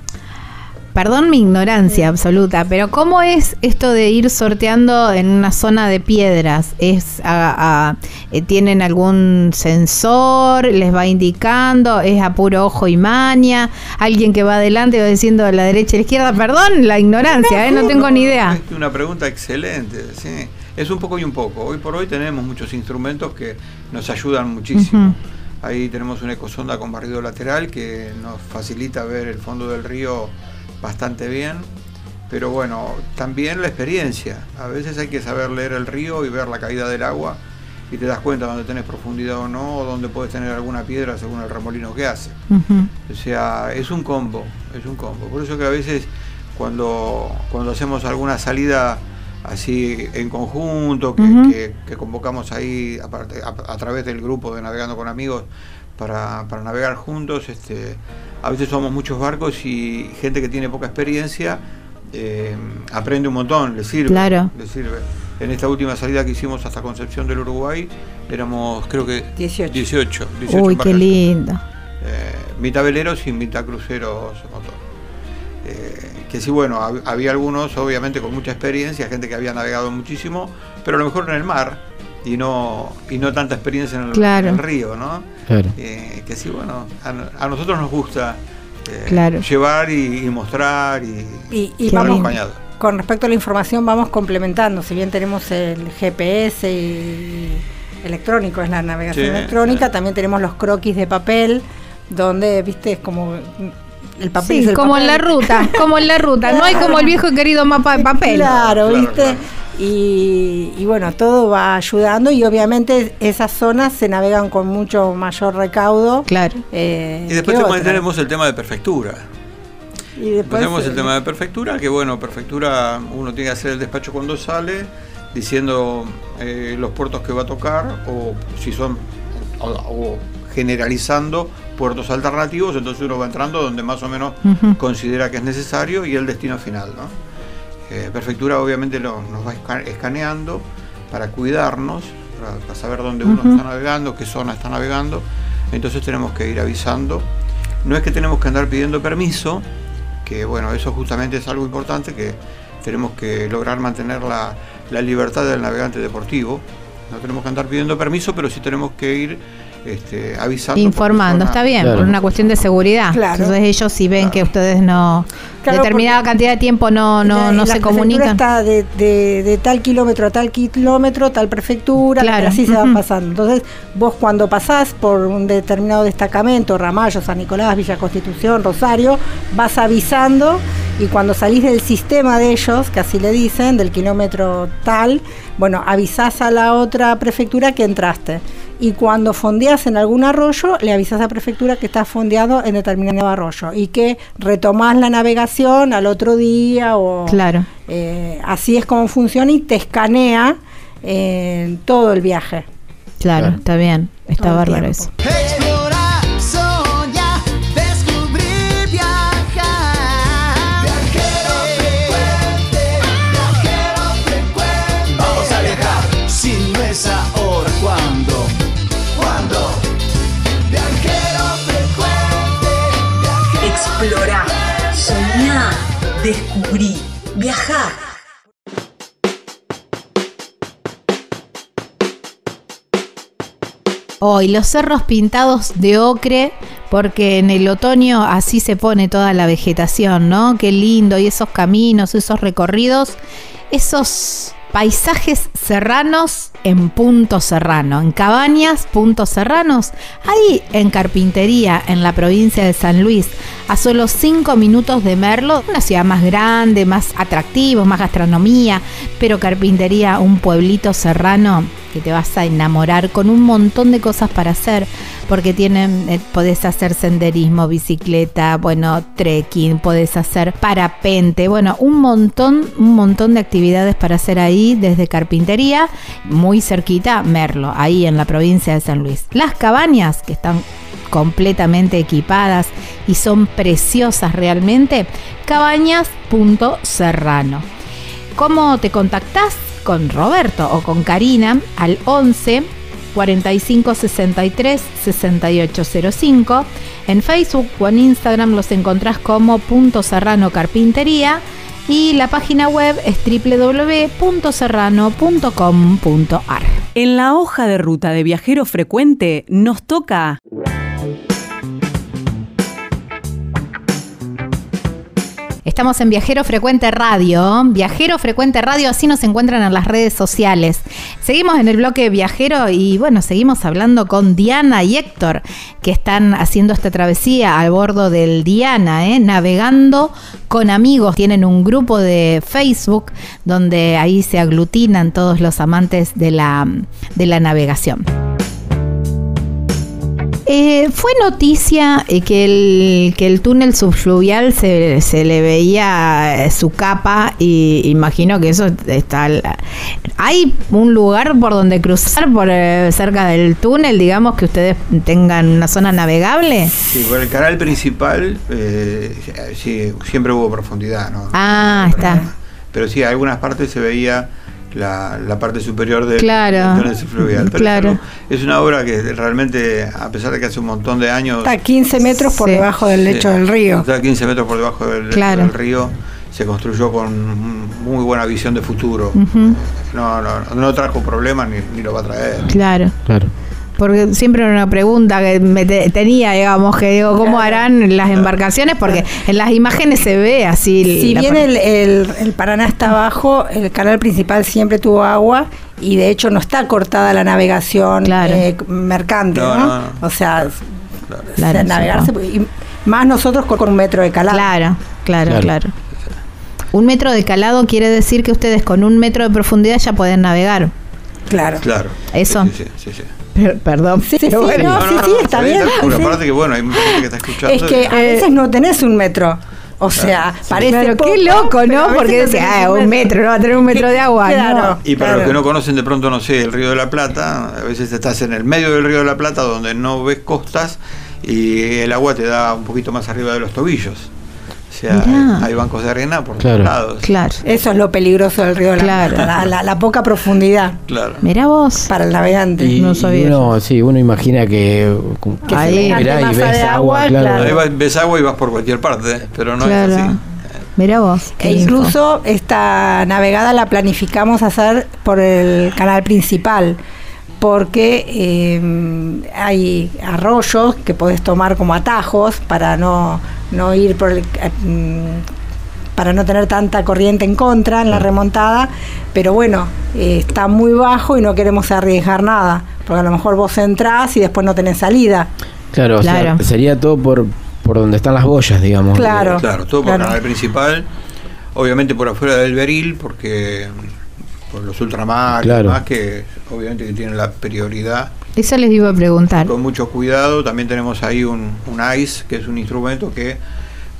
perdón mi ignorancia absoluta, pero cómo es esto de ir sorteando en una zona de piedras? ¿Es a- a- eh, ¿Tienen algún sensor? ¿Les va indicando? ¿Es a puro ojo y maña? ¿Alguien que va adelante va diciendo a la derecha y a la izquierda? Perdón, la ignorancia, ¿eh? no tengo ni idea. Es una pregunta excelente, sí. Es un poco y un poco. Hoy por hoy tenemos muchos instrumentos que nos ayudan muchísimo. Ahí tenemos una ecosonda con barrido lateral que nos facilita ver el fondo del río bastante bien. Pero bueno, también la experiencia. A veces hay que saber leer el río y ver la caída del agua y te das cuenta dónde tenés profundidad o no, o dónde puedes tener alguna piedra según el remolino que hace. O sea, es un combo, es un combo. Por eso que a veces cuando, cuando hacemos alguna salida así en conjunto, que, Ujú. que- que convocamos ahí a, a través del grupo de Navegando con Amigos para, para navegar juntos, este, a veces somos muchos barcos y gente que tiene poca experiencia eh, aprende un montón, le sirve. Claro. Le sirve. En esta última salida que hicimos hasta Concepción del Uruguay, éramos creo que 18. 18, 18 Uy, qué lindo. eh, mitad veleros y mitad cruceros motor. Eh, que sí, bueno, hab- había algunos obviamente con mucha experiencia, gente que había navegado muchísimo, pero a lo mejor en el mar y no y no tanta experiencia en el, Claro. en el río, ¿no? Claro. Eh, que sí, bueno, a, a nosotros nos gusta eh, Claro. llevar y, y mostrar y, Y, y vamos, acompañado. con respecto a la información, vamos complementando. Si bien tenemos el GPS y electrónico, es la navegación Sí, electrónica, sí. también tenemos los croquis de papel, donde, viste, es como el papel. es Sí, el como en la ruta, como en la ruta. No hay como el viejo y querido mapa de papel. Claro, ¿viste? claro. Y, y bueno, todo va ayudando y obviamente esas zonas se navegan con mucho mayor recaudo. Claro. eh, Y después tenemos, el tema de prefectura. Y después, Tenemos el eh, tema de prefectura, que bueno, prefectura uno tiene que hacer el despacho cuando sale, diciendo eh, los puertos que va a tocar, o si son, o, o generalizando puertos alternativos, entonces uno va entrando donde más o menos considera que es necesario y el destino final. ¿no? Eh, prefectura obviamente lo- nos va esca- escaneando para cuidarnos, para, para saber dónde uno está navegando, qué zona está navegando, entonces tenemos que ir avisando. No es que tenemos que andar pidiendo permiso, que bueno, eso justamente es algo importante, que tenemos que lograr mantener la, la libertad del navegante deportivo. No tenemos que andar pidiendo permiso, pero sí tenemos que ir este, avisando. Informando, está bien, Claro. por una cuestión de seguridad. Claro. Entonces ellos si ven Claro. que ustedes no Claro, determinada cantidad de tiempo no no La- no la se comunican. está de, de- de tal kilómetro a tal kilómetro, tal prefectura, Claro, así se va ujú. pasando. Entonces, vos cuando pasás por un determinado destacamento, Ramallo, San Nicolás, Villa Constitución, Rosario, vas avisando y cuando salís del sistema de ellos, que así le dicen, del kilómetro tal, bueno, avisás a la otra prefectura que entraste. Y cuando fondeás en algún arroyo, le avisás a la prefectura que estás fondeado en determinado arroyo y que retomás la navegación al otro día o Claro. eh, así es como funciona y te escanea eh, todo el viaje. Claro, Claro. está bien. Está Todo bárbaro eso. Descubrí, viajá. Hoy los cerros pintados de ocre, porque en el otoño así se pone toda la vegetación, ¿no? Qué lindo, y esos caminos, esos recorridos, esos paisajes serranos en Punto Serrano, en Cabañas, Punto Serranos, ahí en Carpintería, en la provincia de San Luis, a solo 5 minutos de Merlo, una ciudad más grande, más atractivo, más gastronomía, pero Carpintería, un pueblito serrano que te vas a enamorar con un montón de cosas para hacer, porque tienen, eh, podés hacer senderismo, bicicleta, bueno, trekking, podés hacer parapente, bueno, un montón, un montón de actividades para hacer ahí desde carpintería, muy cerquita, Merlo, ahí en la provincia de San Luis. Las cabañas que están completamente equipadas y son preciosas realmente, cabañas.serrano. ¿Cómo te contactás con Roberto o con Karina al 11 45 63 6805. En Facebook o en Instagram los encontrás como Punto Serrano Carpintería y la página web es www.serrano.com.ar. En la hoja de ruta de viajero frecuente nos toca Estamos en Viajero Frecuente Radio. Viajero Frecuente Radio, así nos encuentran en las redes sociales. Seguimos en el bloque Viajero y bueno, seguimos hablando con Diana y Héctor, que están haciendo esta travesía al bordo del Diana, ¿eh? navegando con amigos. Tienen un grupo de Facebook donde ahí se aglutinan todos los amantes de la, de la navegación. Eh, fue noticia eh, que, el, que el túnel subfluvial se, se le veía eh, su capa y imagino que eso está... ¿Hay un lugar por donde cruzar por eh, cerca del túnel, digamos, que ustedes tengan una zona navegable? Sí, por el canal principal eh, sí, siempre hubo profundidad, ¿no? Ah, está. Pero sí, algunas partes se veía la, la parte superior del, Claro. túnel fluvial. Pero Claro. es, una obra que realmente, a pesar de que hace un montón de años, Está a 15 metros por Sí. debajo del lecho Sí. del río. está a 15 metros por debajo del, Claro. del río, se construyó con muy buena visión de futuro. No, no, no trajo problemas ni, ni lo va a traer. claro. Claro. Porque siempre era una pregunta que me te- tenía, digamos, que digo, ¿cómo harán las embarcaciones? Porque en las imágenes se ve así. Si bien el, el- el Paraná está abajo, el canal principal siempre tuvo agua y de hecho no está cortada la navegación Claro. eh, mercante, No, ¿no? no, no. O sea, Claro. o Claro, sea, sí, navegarse, no. y más nosotros con, con un metro de calado. Claro, claro, Claro. claro. Un metro de calado quiere decir que ustedes con un metro de profundidad ya pueden navegar. Claro. Claro. Eso. Sí, sí, sí, sí. Per- Perdón. Sí, sí, pero sí, bueno. no, sí, sí, está bien. Sí. aparte que bueno, hay mucha gente que está escuchando. Es que y- a veces no tenés un metro. O sea, parece Claro, poco, qué loco, pero ¿no? Porque no decía, ah, un metro, no va a tener un metro de agua. Claro. no. Y para Claro. los que no conocen de pronto, no sé, el Río de la Plata, a veces estás en el medio del Río de la Plata donde no ves costas y el agua te da un poquito más arriba de los tobillos. Sea, Mirá. hay bancos de arena por Claro. todos lados. Claro. Eso es lo peligroso del río Claro. Plata, la, la- la poca profundidad Claro. Mira vos. para el navegante. Y, No sabía uno, sí, uno imagina que, Que Ahí. mirá y ves agua, agua, claro. claro. Ahí vas- ves agua y vas por cualquier parte, ¿eh? pero no claro. es así. Mira vos. E info. incluso esta navegada la planificamos hacer por el canal principal, porque eh, hay arroyos que podés tomar como atajos para no, no ir por el, eh, mm, para no tener tanta corriente en contra en la remontada, pero bueno, eh, está muy bajo y no queremos arriesgar nada, porque a lo mejor vos entrás y después no tenés salida. Claro, o sea, sería todo por, por donde están las boyas, digamos. Claro. Claro, todo por Claro. el canal principal, obviamente por afuera del Beril, porque por los ultramares, Claro. más que obviamente que tienen la prioridad. Eso les iba a preguntar. Con mucho cuidado, también tenemos ahí un, un ICE, que es un instrumento que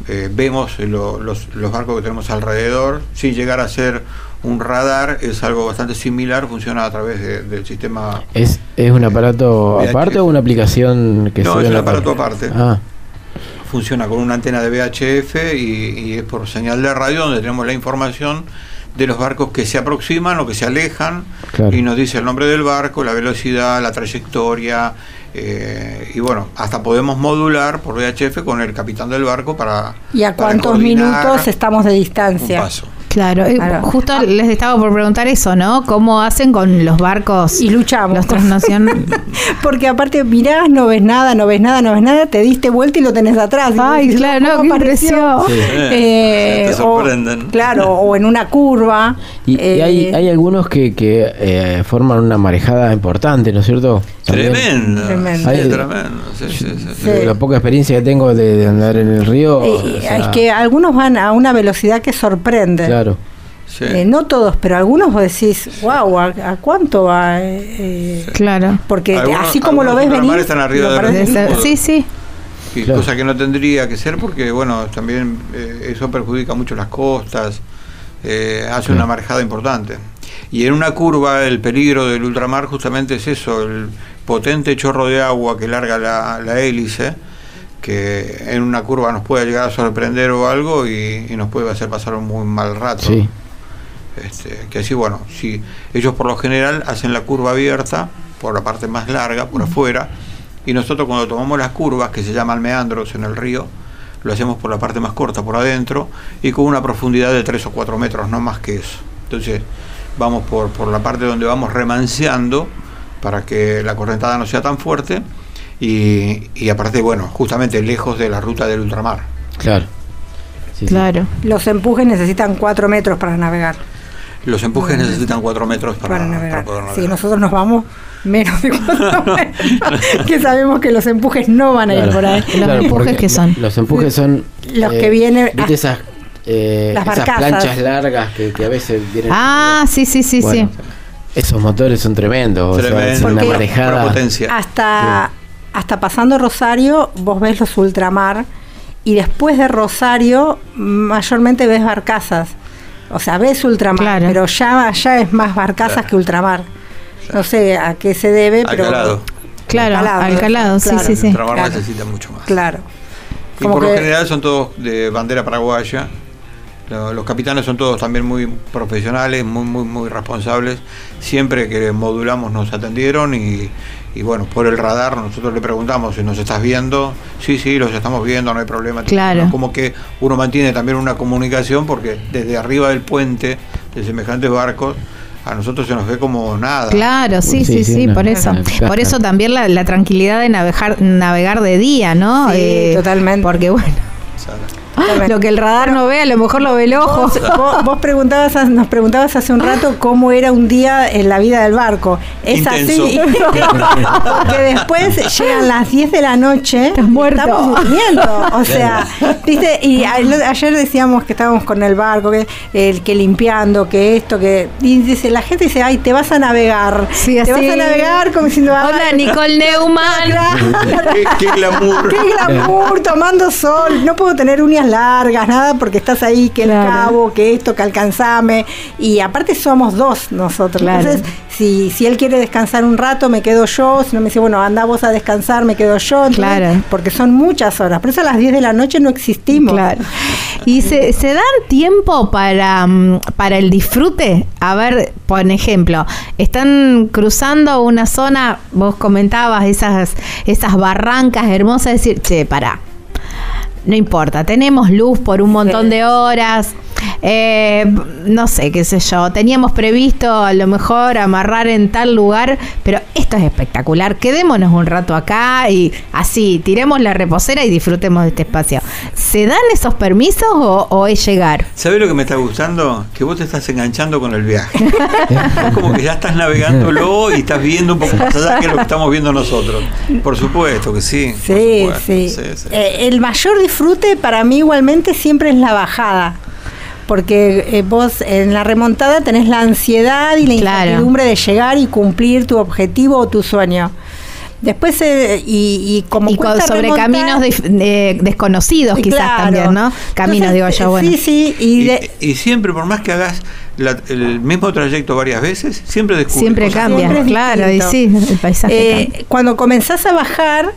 eh, vemos lo- los, los barcos que tenemos alrededor. Sin llegar a ser un radar, es algo bastante similar, funciona a través de- del sistema. ¿Es, ¿Es un aparato aparte o una aplicación que No, es un aparato parte? aparte. Ah, Funciona con una antena de VHF y, y es por señal de radio donde tenemos la información de los barcos que se aproximan o que se alejan Claro. y nos dice el nombre del barco, la velocidad, la trayectoria, Eh, y bueno, hasta podemos modular por VHF con el capitán del barco para. ¿Y a para cuántos minutos estamos de un distancia? paso. Claro, eh, Claro. justo les estaba por preguntar eso, ¿no? ¿Cómo hacen con los barcos? Y luchamos. Los transnacionales. Porque aparte mirás, no ves nada, no ves nada, no ves nada, te diste vuelta y lo tenés atrás. Ay, claro, no, ¿cómo qué apareció? Eh, Te o- sorprenden. claro, o en una curva. Y, y eh, hay, hay algunos que, que eh, forman una marejada importante, ¿no es cierto? También, Tremendo. Tremendo. Sí, Hay- tremendo. Sí, sí, sí, sí. Sí. La poca experiencia que tengo de, de andar en el río. eh, o sea, es que algunos van a una velocidad que sorprende. Claro. Sí. Eh, no todos, pero algunos vos decís, wow, ¿a, a cuánto va? Eh, Claro. porque Algunos- así como lo ves venir, están arriba de los- Sí, sí. Y Claro. cosa que no tendría que ser porque, bueno, también eh, eso perjudica mucho las costas, eh, hace una marejada importante. Y en una curva el peligro del ultramar justamente es eso, el potente chorro de agua que larga la, la hélice, que en una curva nos puede llegar a sorprender o algo y, y nos puede hacer pasar un muy mal rato. Sí. Este, que así, bueno, si ellos por lo general hacen la curva abierta por la parte más larga, por afuera, y nosotros cuando tomamos las curvas, que se llaman meandros en el río, lo hacemos por la parte más corta, por adentro, y con una profundidad de 3 o 4 metros, no más que eso. Entonces, vamos por, por la parte donde vamos remanceando para que la correntada no sea tan fuerte, y, y aparte, bueno, justamente lejos de la ruta del ultramar. Claro. Sí, sí. Claro. Los empujes necesitan cuatro metros para navegar. Los empujes necesitan 4 metros para, Para, navegar. para poder Sí, navegar. nosotros nos vamos menos de cuatro metros, que sabemos que los empujes no van a ir Claro. por ahí. ¿Los Claro, empujes qué son? Los empujes son. Los que vienen ¿Viste a- esas, eh, las esas planchas largas que, que a veces vienen. Ah, sí, sí, sí, Bueno, sí. Esos motores son tremendos. o sea, Tremendo, es una marejada. Potencia. Hasta, hasta pasando Rosario, vos ves los ultramar y después de Rosario mayormente ves barcazas. O sea, ves ultramar, Claro. pero ya, ya es más barcazas que ultramar. No sé a qué se debe, pero... Alcalado. Claro, Alcalado, Alcalado, sí, claro. sí, sí. El ultramar Claro. necesita mucho más. Claro. Y Como por lo que- general son todos de bandera paraguaya. Lo- Los capitanes son todos también muy profesionales, muy muy muy responsables. Siempre que modulamos nos atendieron y, y bueno, por el radar nosotros le preguntamos si nos estás viendo. Sí, sí, los estamos viendo, no hay problema. Claro. Como que uno mantiene también una comunicación porque desde arriba del puente de semejantes barcos a nosotros se nos ve como nada. Claro, sí, Sí, sí, sí, sí, una- por eso. Por eso también la, la tranquilidad de navegar, navegar de día, ¿no? Sí, totalmente. Porque bueno, lo que el radar no ve, a lo mejor lo ve el ojo. Vos, vos- vos preguntabas, nos preguntabas hace un rato cómo era un día en la vida del barco. Es Intenso. así. Porque después llegan las 10 de la noche. Estás muerto. Estamos durmiendo. O sea, ¿viste? Y a- ayer decíamos que estábamos con el barco, que, el, que limpiando, que esto, que. Y dice, la gente dice, ay, te vas a navegar. Sí, te así. vas a navegar como diciendo, ay, Hola, Nicole Neumann. Qué, qué glamour. Qué glamour, tomando sol. No puedo tener uñas largas, nada, porque estás ahí, que Claro. el cabo, que esto, que alcanzame. Y aparte somos dos nosotros. Claro. Entonces, si, si él quiere descansar un rato, me quedo yo. Si no me dice, bueno, anda vos a descansar, me quedo yo. Claro. Porque son muchas horas. Por eso a las 10 de la noche no existimos. Claro. ¿Y se, se dan tiempo para, mm, para el disfrute? A ver, por ejemplo, están cruzando una zona, vos comentabas esas, esas barrancas hermosas, decir, che, pará. No importa, tenemos luz por un montón Sí. de horas. eh, no sé, qué sé yo. Teníamos previsto a lo mejor amarrar en tal lugar, pero esto es espectacular. Quedémonos un rato acá y así, tiremos la reposera y disfrutemos de este espacio. ¿Se dan esos permisos o, o es llegar? ¿Sabes lo que me está gustando? Que vos te estás enganchando con el viaje. Es como que ya estás navegándolo y estás viendo un poco más allá que lo que estamos viendo nosotros. Por supuesto que sí. por Sí, supuesto, sí. sí, sí. Eh, el mayor disfrute para mí igualmente siempre es la bajada. Porque eh, vos en la remontada tenés la ansiedad y la Claro. incertidumbre de llegar y cumplir tu objetivo o tu sueño. Después, eh, y, y como Y cuesta sobre remontar- caminos de- desconocidos quizás claro. también, ¿no? Caminos, Entonces, digo yo, bueno. Sí, sí, y, Y, de- y siempre, por más que hagas la- el mismo trayecto varias veces, siempre descubres Siempre cosas cambia. Siempre claro, y sí, el paisaje Eh, cuando comenzás a bajar,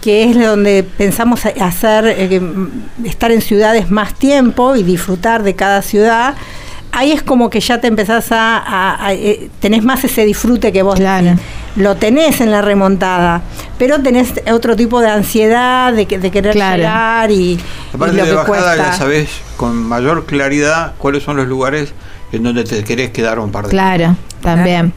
que es donde pensamos hacer eh, mm, estar en ciudades más tiempo y disfrutar de cada ciudad, ahí es como que ya te empezás a, a- a, eh, tenés más ese disfrute que vos Claro. lo tenés en la remontada, pero tenés otro tipo de ansiedad, de, que- de querer Claro. llegar y, y Aparte lo de que bajada ya cuesta. sabés con mayor claridad cuáles son los lugares en donde te querés quedar un par de Claro, también.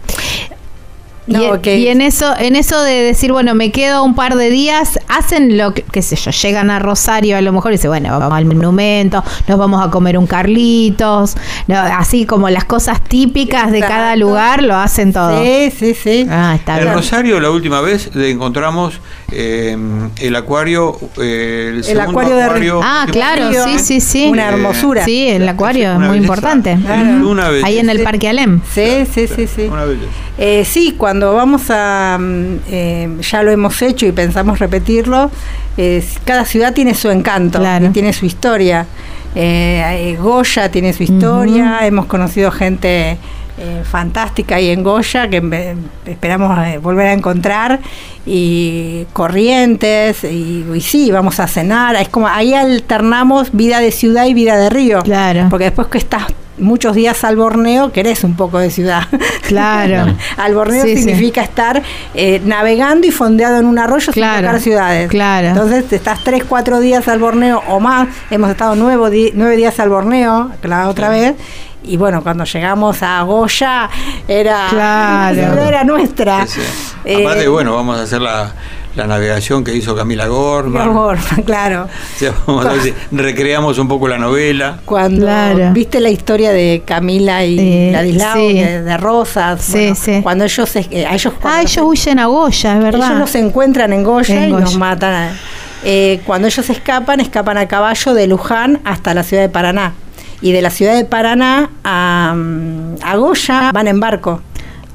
No, y, en eso, en eso de decir, bueno, me quedo un par de días, hacen lo que, qué sé yo, llegan a Rosario a lo mejor y dicen, bueno, vamos al monumento, nos vamos a comer un Carlitos, no, así como las cosas típicas de cada lugar lo hacen todo. Sí, sí, sí. Ah, está En bien. Rosario la última vez le encontramos eh, el acuario, eh, el, El segundo acuario de acuario Ah, claro, Río, sí, sí, sí. Una hermosura. Sí, el acuario es muy belleza. importante. Es una belleza. Ahí en el Parque Alem. Sí, sí, sí, sí. Una belleza. Eh, sí, cuando vamos a, mm, eh, ya lo hemos hecho y pensamos repetirlo, eh, cada ciudad tiene su encanto, Claro. y tiene su historia. Eh, eh, Goya tiene su historia, hemos conocido gente fantástica ahí en Goya que esperamos volver a encontrar y Corrientes y, y sí, vamos a cenar, es como ahí alternamos vida de ciudad y vida de río, Claro. porque después que estás muchos días al Borneo querés un poco de ciudad. Claro. Al borneo Sí, sí. significa estar eh, navegando y fondeado en un arroyo Claro, sin tocar ciudades. claro. Entonces te estás tres, cuatro días al Borneo o más. Hemos estado nueve, nueve días al Borneo, la otra vez. Y bueno, cuando llegamos a Goya, era, Claro. la ciudad era nuestra. Sí, sí. Eh, Aparte, bueno, vamos a hacer la, la navegación que hizo Camila mi Gorman. amor, claro. O sea, vamos a ver si recreamos un poco la novela. Cuando Claro. viste la historia de Camila y Eh, Ladislao, sí. de, de Rosas, Sí, bueno, sí. cuando ellos, eh, a ellos, Ah, cuando ellos huyen a Goya, es verdad. Ellos los encuentran en Goya En y Goya. nos matan. Eh, cuando ellos escapan, escapan a caballo de Luján hasta la ciudad de Paraná. Y de la ciudad de Paraná a, mm, a Goya van en barco.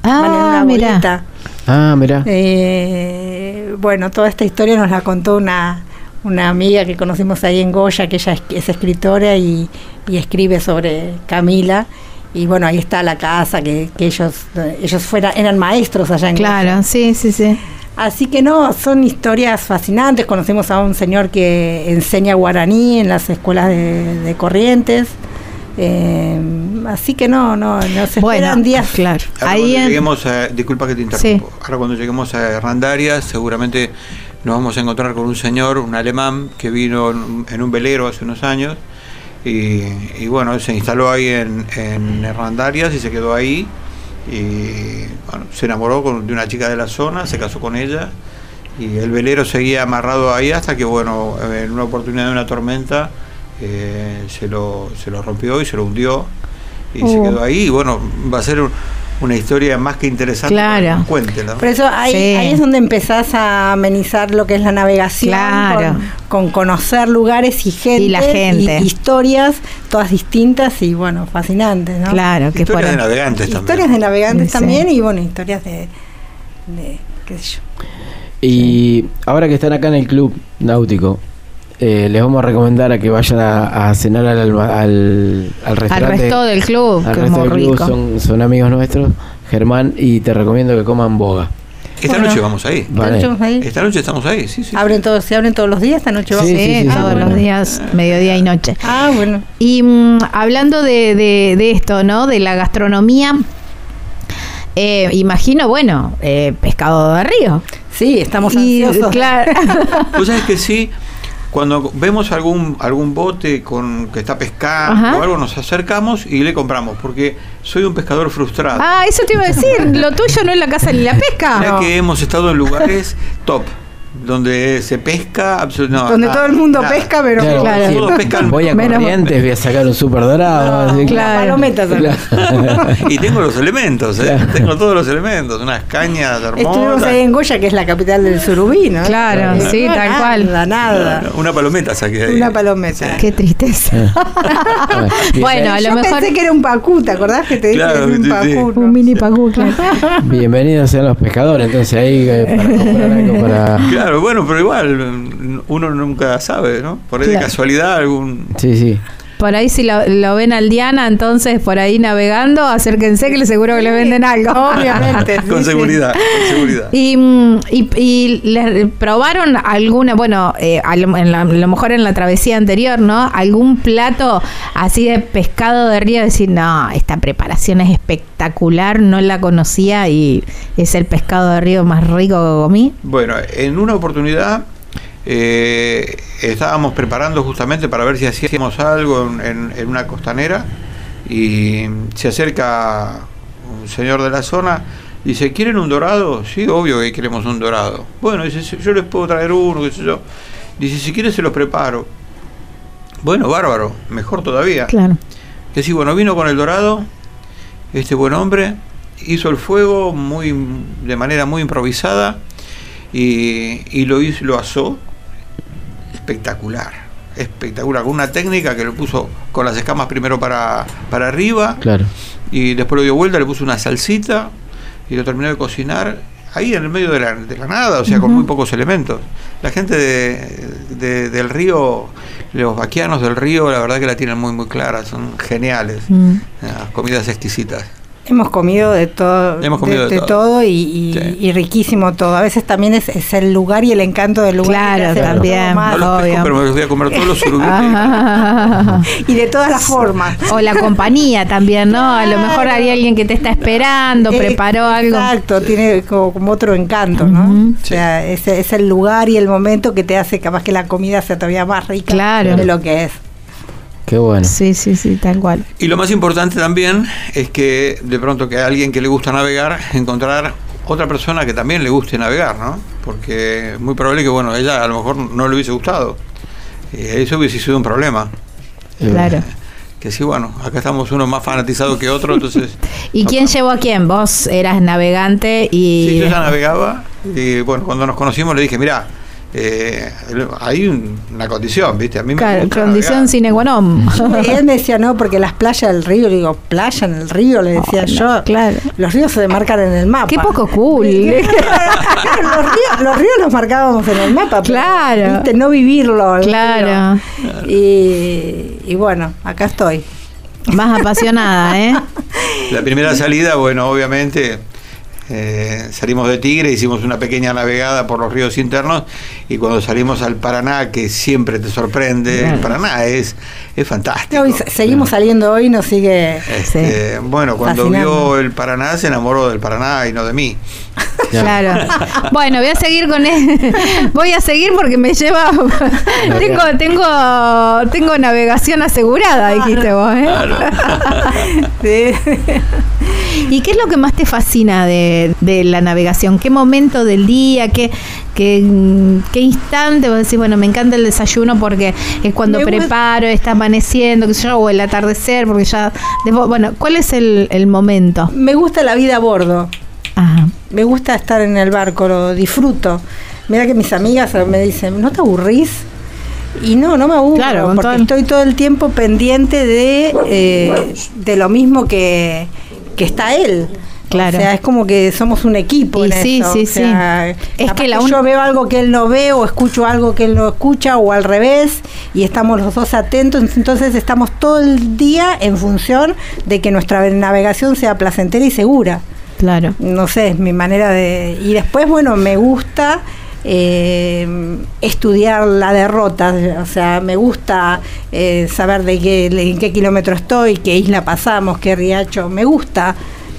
van en Ah, una mira. Ah, mira. Eh, bueno, toda esta historia nos la contó una, una amiga que conocimos ahí en Goya, que ella es, es escritora y, y escribe sobre Camila. Y bueno, ahí está la casa, que, que ellos, ellos fueran, eran maestros allá en Goya. Claro, sí, sí, sí. Así que no, son historias fascinantes. Conocemos a un señor que enseña guaraní en las escuelas de, de Corrientes. Eh, así que no, no, nos esperan Bueno, días. claro. Ahora Ahí cuando en- lleguemos a, disculpa que te interrumpo. Ahora cuando lleguemos a Hernandarias, seguramente nos vamos a encontrar con un señor, un alemán, que vino en, en un velero hace unos años. Y, y bueno, se instaló ahí en, en Hernandarias y se quedó ahí. Y bueno, se enamoró con- de una chica de la zona, se casó con ella. Y el velero seguía amarrado ahí hasta que, bueno, en una oportunidad de una tormenta, eh, se, lo, se lo rompió y se lo hundió. Y se Uh. quedó ahí. Y bueno, va a ser un- una historia más que interesante. Claro. ¿no? Por eso ahí, Sí. ahí es donde empezás a amenizar lo que es la navegación, Claro. con, con conocer lugares y gente, Y la gente. y historias, todas distintas y bueno, fascinantes, ¿no? Claro, que Historias de navegantes también. Historias de navegantes Sí. también y bueno, historias de, de qué sé yo. Y ahora que están acá en el club náutico, eh, les vamos a recomendar a que vayan a, a cenar al, alma- al, al al restaurante. resto del club, al que es resto muy del club, rico. son, son amigos nuestros, Germán, y te recomiendo que coman boga. Esta Bueno. noche vamos ahí. Vale. Estamos ahí. Esta noche estamos ahí, sí, sí. Abren todos, se abren todos los días esta noche. vamos. Sí, Sí, sí, sí, todos sí. los días, mediodía y noche. Ah, bueno. Y mm, hablando de, de- de esto, ¿no? De la gastronomía, eh, imagino, bueno, eh, pescado de río. Sí, estamos Y, ansiosos. claro. Vos sabés que sí, cuando vemos algún algún bote con que está pescando Ajá. o algo, nos acercamos y le compramos, porque soy un pescador frustrado. ah, eso te iba a decir. Lo tuyo no es la caza ni la pesca. Mirá que hemos estado en lugares top, donde se pesca absolutamente. Donde todo el mundo pesca, pero Claro. sí, Todos pescan voy a menos- Corrientes, voy a sacar un super dorado. así que- claro. palometas. Y tengo los elementos, ¿eh? tengo todos los elementos, unas cañas Estuvimos hermosas. ahí en Goya, que es la capital del surubí, ¿no? Claro, Eh, sí, tal nada, cual. Nada, Una palometa saqué ahí. Una palometa. Qué tristeza. bueno, a Yo lo mejor pensé que era un pacú, ¿te acordás que te dije Claro, que era un sí, sí. pacú? un mini pacú, claro. Bienvenidos sean los pescadores, entonces ahí eh, para comprar algo para. Claro, bueno, pero igual, uno nunca sabe, ¿no? Por ahí Claro. de casualidad algún Sí, sí. Por ahí si lo, lo ven al Diana, entonces por ahí navegando, acérquense que le seguro que le venden algo. Obviamente. Con seguridad, con seguridad. Y, y, y le probaron alguna, bueno, eh, a, lo, en la- a lo mejor en la travesía anterior, ¿no? Algún plato así de pescado de río, decir, no, esta preparación es espectacular, no la conocía y es el pescado de río más rico que comí. Bueno, en una oportunidad eh, estábamos preparando justamente para ver si hacíamos algo en, en- en una costanera y se acerca un señor de la zona. Dice, ¿quieren un dorado? Sí, obvio que queremos un dorado. Bueno, dice, "Sí, yo les puedo traer uno, qué sé yo. Dice, si quieren se los preparo. Bueno, bárbaro, mejor todavía. Claro. Que sí, bueno, vino con el dorado, este buen hombre, hizo el fuego muy de manera muy improvisada y, y lo hizo, lo asó espectacular, espectacular, con una técnica que lo puso con las escamas primero para, para arriba Claro. y después lo dio vuelta, le puso una salsita y lo terminó de cocinar ahí en el medio de la, de la nada, o sea, con muy pocos elementos. La gente de, de- del río, los vaquianos del río, la verdad que la tienen muy, muy clara, son geniales. Mm. Ah, comidas exquisitas. Hemos comido de todo, Hemos comido de de, todo. todo, y, y- Sí. y riquísimo todo. A veces también es, es el lugar y el encanto del lugar. que Claro, también. más. No los pesco, obvio. pero me los voy a comer todos los surubí. Ah. Y de todas las formas. O la compañía también, ¿no? A lo mejor hay alguien que te está esperando, Eh, preparó algo. Exacto, tiene como, como otro encanto, ¿no? O sea, es, es el lugar y el momento que te hace capaz que la comida sea todavía más rica Claro. de lo que es. Qué bueno. Sí, sí, sí, tal cual. Y lo más importante también es que de pronto que a alguien que le gusta navegar, encontrar otra persona que también le guste navegar, ¿no? Porque es muy probable que, bueno, ella a lo mejor no le hubiese gustado. Y eso hubiese sido un problema. Eh, Claro. Que sí, bueno, acá estamos uno más fanatizado que otro, entonces... ¿Y quién llevó a quién? Vos eras navegante y... Sí, yo ya navegaba y bueno, cuando nos conocimos le dije, mira, eh, hay un- una condición, ¿viste? A mí me Claro, gusta condición sine qua non. Y él me decía, no, porque las playas del río, le digo, playa en el río, le decía yo. claro. Los ríos se marcan en el mapa. Qué poco cool. los, ríos, los ríos los marcábamos en el mapa. pero, Claro. ¿viste? No vivirlo. Claro. y bueno, acá estoy. Más apasionada, ¿eh? La primera salida, bueno, obviamente eh, salimos de Tigre, hicimos una pequeña navegada por los ríos internos y cuando salimos al Paraná, que siempre te sorprende, el Paraná es, es fantástico. No, seguimos saliendo hoy, nos sigue. Este, Bueno, cuando vio el Paraná se enamoró del Paraná y no de mí. Claro. Bueno, voy a seguir con él. Voy a seguir porque me lleva. tengo, tengo, tengo navegación asegurada, dijiste vos, ¿eh? Sí. ¿Y qué es lo que más te fascina de, de la navegación? ¿Qué momento del día? ¿Qué, qué, qué instante? Vos decís, bueno, me encanta el desayuno porque es cuando Me gusta- preparo, está amaneciendo, qué sé yo, o el atardecer, porque ya. después- bueno, ¿cuál es el, el momento? Me gusta la vida a bordo. Ajá. Me gusta estar en el barco, lo disfruto. Mira que mis amigas me dicen, ¿no te aburrís? Y no, no me aburro, Claro, porque todo el- estoy todo el tiempo pendiente de, eh, de lo mismo que, que está él. Claro. O sea, es como que somos un equipo. Y en sí, eso. sí, O sea, sí. Es que la un- yo veo algo que él no ve o escucho algo que él no escucha o al revés y estamos los dos atentos. Entonces estamos todo el día en función de que nuestra navegación sea placentera y segura Claro. no sé, es mi manera de... Y después, bueno, me gusta eh, estudiar la derrota, o sea, me gusta eh, saber de qué, en qué kilómetro estoy, qué isla pasamos, qué riacho, me gusta,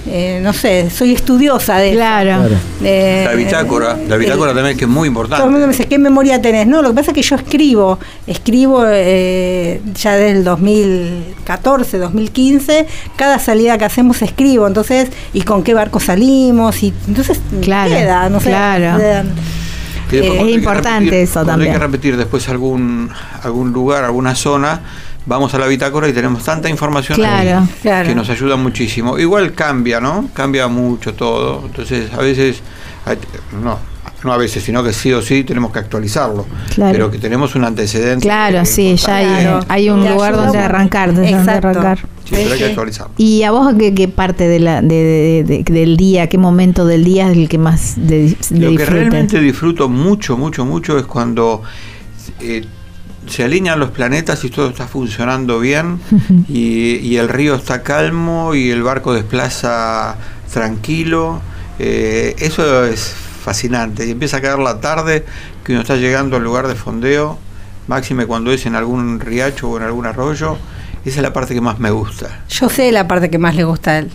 eh, no sé, soy estudiosa de eso. Claro. Claro. Eh, La bitácora, la bitácora eh, también que es muy todo el mundo importante. me dice, ¿qué memoria tenés? No, lo que pasa es que yo escribo, escribo eh, ya desde el 2014, 2015, cada salida que hacemos escribo, entonces, y con qué barco salimos, y entonces Claro, queda, no sé. claro. queda- Eh, que importante repetir- eso también. Hay que repetir después algún algún lugar, alguna zona, vamos a la bitácora y tenemos tanta información ahí Claro, claro. que nos ayuda muchísimo. Igual cambia, ¿no? Cambia mucho todo. Entonces, a veces, hay- no, no a veces, sino que sí o sí tenemos que actualizarlo. Claro. Pero que tenemos un antecedente. Claro, eh, sí, ya hay, Claro. hay un lugar donde arrancar, donde Exacto. arrancar. Sí, pero hay que actualizarlo. ¿Y a vos qué, qué parte de la, de, de- de- del día, qué momento del día es el que más de, de Lo que realmente disfruto mucho, mucho, mucho es cuando eh, se alinean los planetas y todo está funcionando bien y, y el río está calmo y el barco desplaza tranquilo. eh, eso es fascinante. Y empieza a caer la tarde que uno está llegando al lugar de fondeo, máxime cuando es en algún riacho o en algún arroyo. Esa es la parte que más me gusta. Yo sé la parte que más le gusta a él.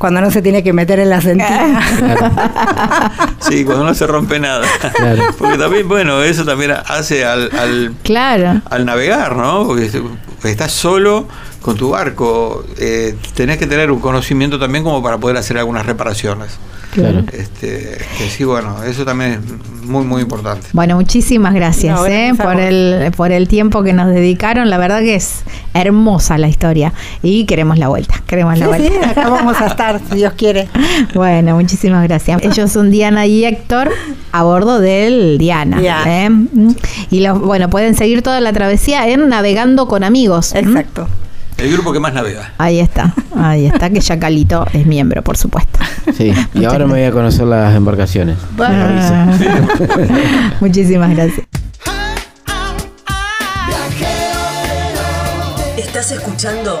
Cuando no se tiene que meter en la sentina. Sí, cuando no se rompe nada. Claro. Porque también, bueno, eso también hace al, al, Claro. al navegar, ¿no? Porque estás solo con tu barco. eh, tenés que tener un conocimiento también como para poder hacer algunas reparaciones. Claro. Este, que sí, bueno, eso también es muy, muy importante. Bueno, muchísimas gracias, No, eh, por el por el tiempo que nos dedicaron. La verdad que es hermosa la historia y queremos la vuelta. Queremos la Sí, sí, vuelta. acá vamos a estar, si Dios quiere. Bueno, muchísimas gracias. Ellos son Diana y Héctor a bordo del Diana. Diana. ¿eh? Y los, bueno, pueden seguir toda la travesía en Navegando con Amigos. Exacto. El grupo que más navega. Ahí está, ahí está, que ya Calito es miembro, por supuesto. Sí, y ahora me voy a conocer las embarcaciones. Ah. Muchísimas gracias. Estás escuchando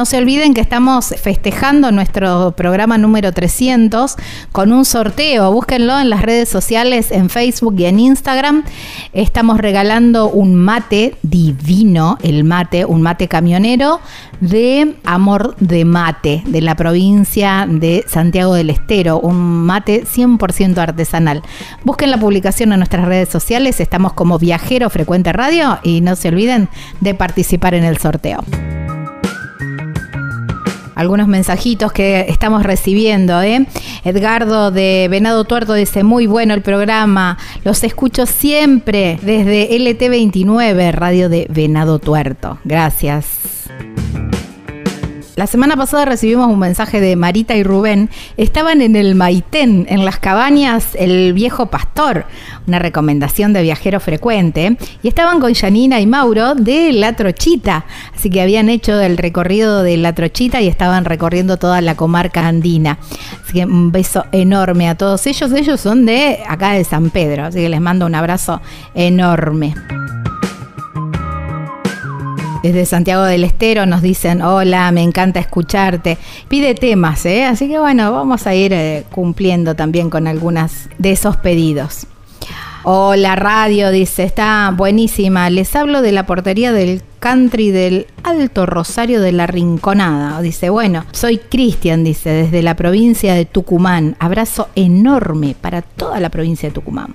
No se olviden que estamos festejando nuestro programa número 300 con un sorteo. Búsquenlo en las redes sociales, en Facebook y en Instagram. Estamos regalando un mate divino, el mate, un mate camionero de Amor de Mate, de la provincia de Santiago del Estero. Un mate 100% artesanal. Busquen la publicación en nuestras redes sociales. Estamos como Viajero Frecuente Radio y no se olviden de participar en el sorteo algunos mensajitos que estamos recibiendo. ¿eh? Edgardo de Venado Tuerto dice, muy bueno el programa, los escucho siempre desde LT29, radio de Venado Tuerto. Gracias. La semana pasada recibimos un mensaje de Marita y Rubén. Estaban en el Maitén, en las cabañas El Viejo Pastor, una recomendación de viajero frecuente. Y estaban con Janina y Mauro de La Trochita. Así que habían hecho el recorrido de La Trochita y estaban recorriendo toda la comarca andina. Así que un beso enorme a todos ellos. Ellos son de acá de San Pedro. Así que les mando un abrazo enorme. Desde Santiago del Estero nos dicen, hola, me encanta escucharte. Pide temas, ¿eh? Así que bueno, vamos a ir eh, cumpliendo también con algunas de esos pedidos. Hola radio, dice, está buenísima. Les hablo de la portería del country del Alto Rosario de la Rinconada. Dice, bueno, soy Cristian, dice, desde la provincia de Tucumán. Abrazo enorme para toda la provincia de Tucumán.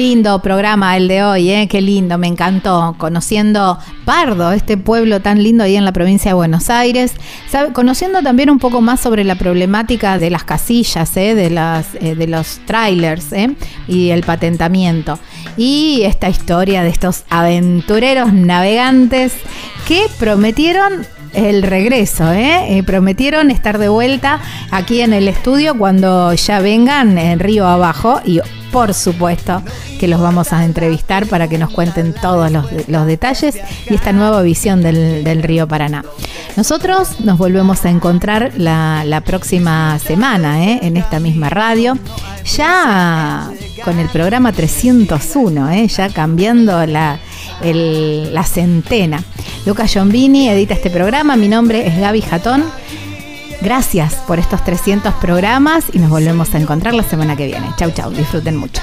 Lindo programa el de hoy, ¿eh? qué lindo, me encantó. Conociendo Pardo, este pueblo tan lindo ahí en la provincia de Buenos Aires. Conociendo también un poco más sobre la problemática de las casillas, ¿eh? de, las, eh, de los trailers ¿eh? y el patentamiento. Y esta historia de estos aventureros navegantes que prometieron el regreso, ¿eh? Eh, prometieron estar de vuelta aquí en el estudio cuando ya vengan en Río Abajo y por supuesto que los vamos a entrevistar para que nos cuenten todos los, detalles y esta nueva visión del, Río Paraná. Nosotros nos volvemos a encontrar la, próxima semana ¿eh? en esta misma radio, ya con el programa 301, ¿eh? ya cambiando la centena. Luca Giombini edita este programa, mi nombre es Gaby Jatón. Gracias por estos 300 programas y nos volvemos a encontrar la semana que viene. Chau, chau, disfruten mucho.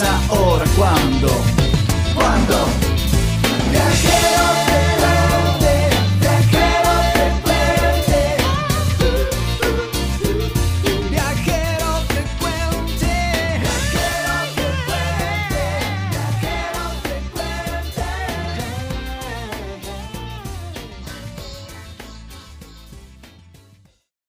si no es ahora, ¿cuándo? ¿Cuándo? Viajero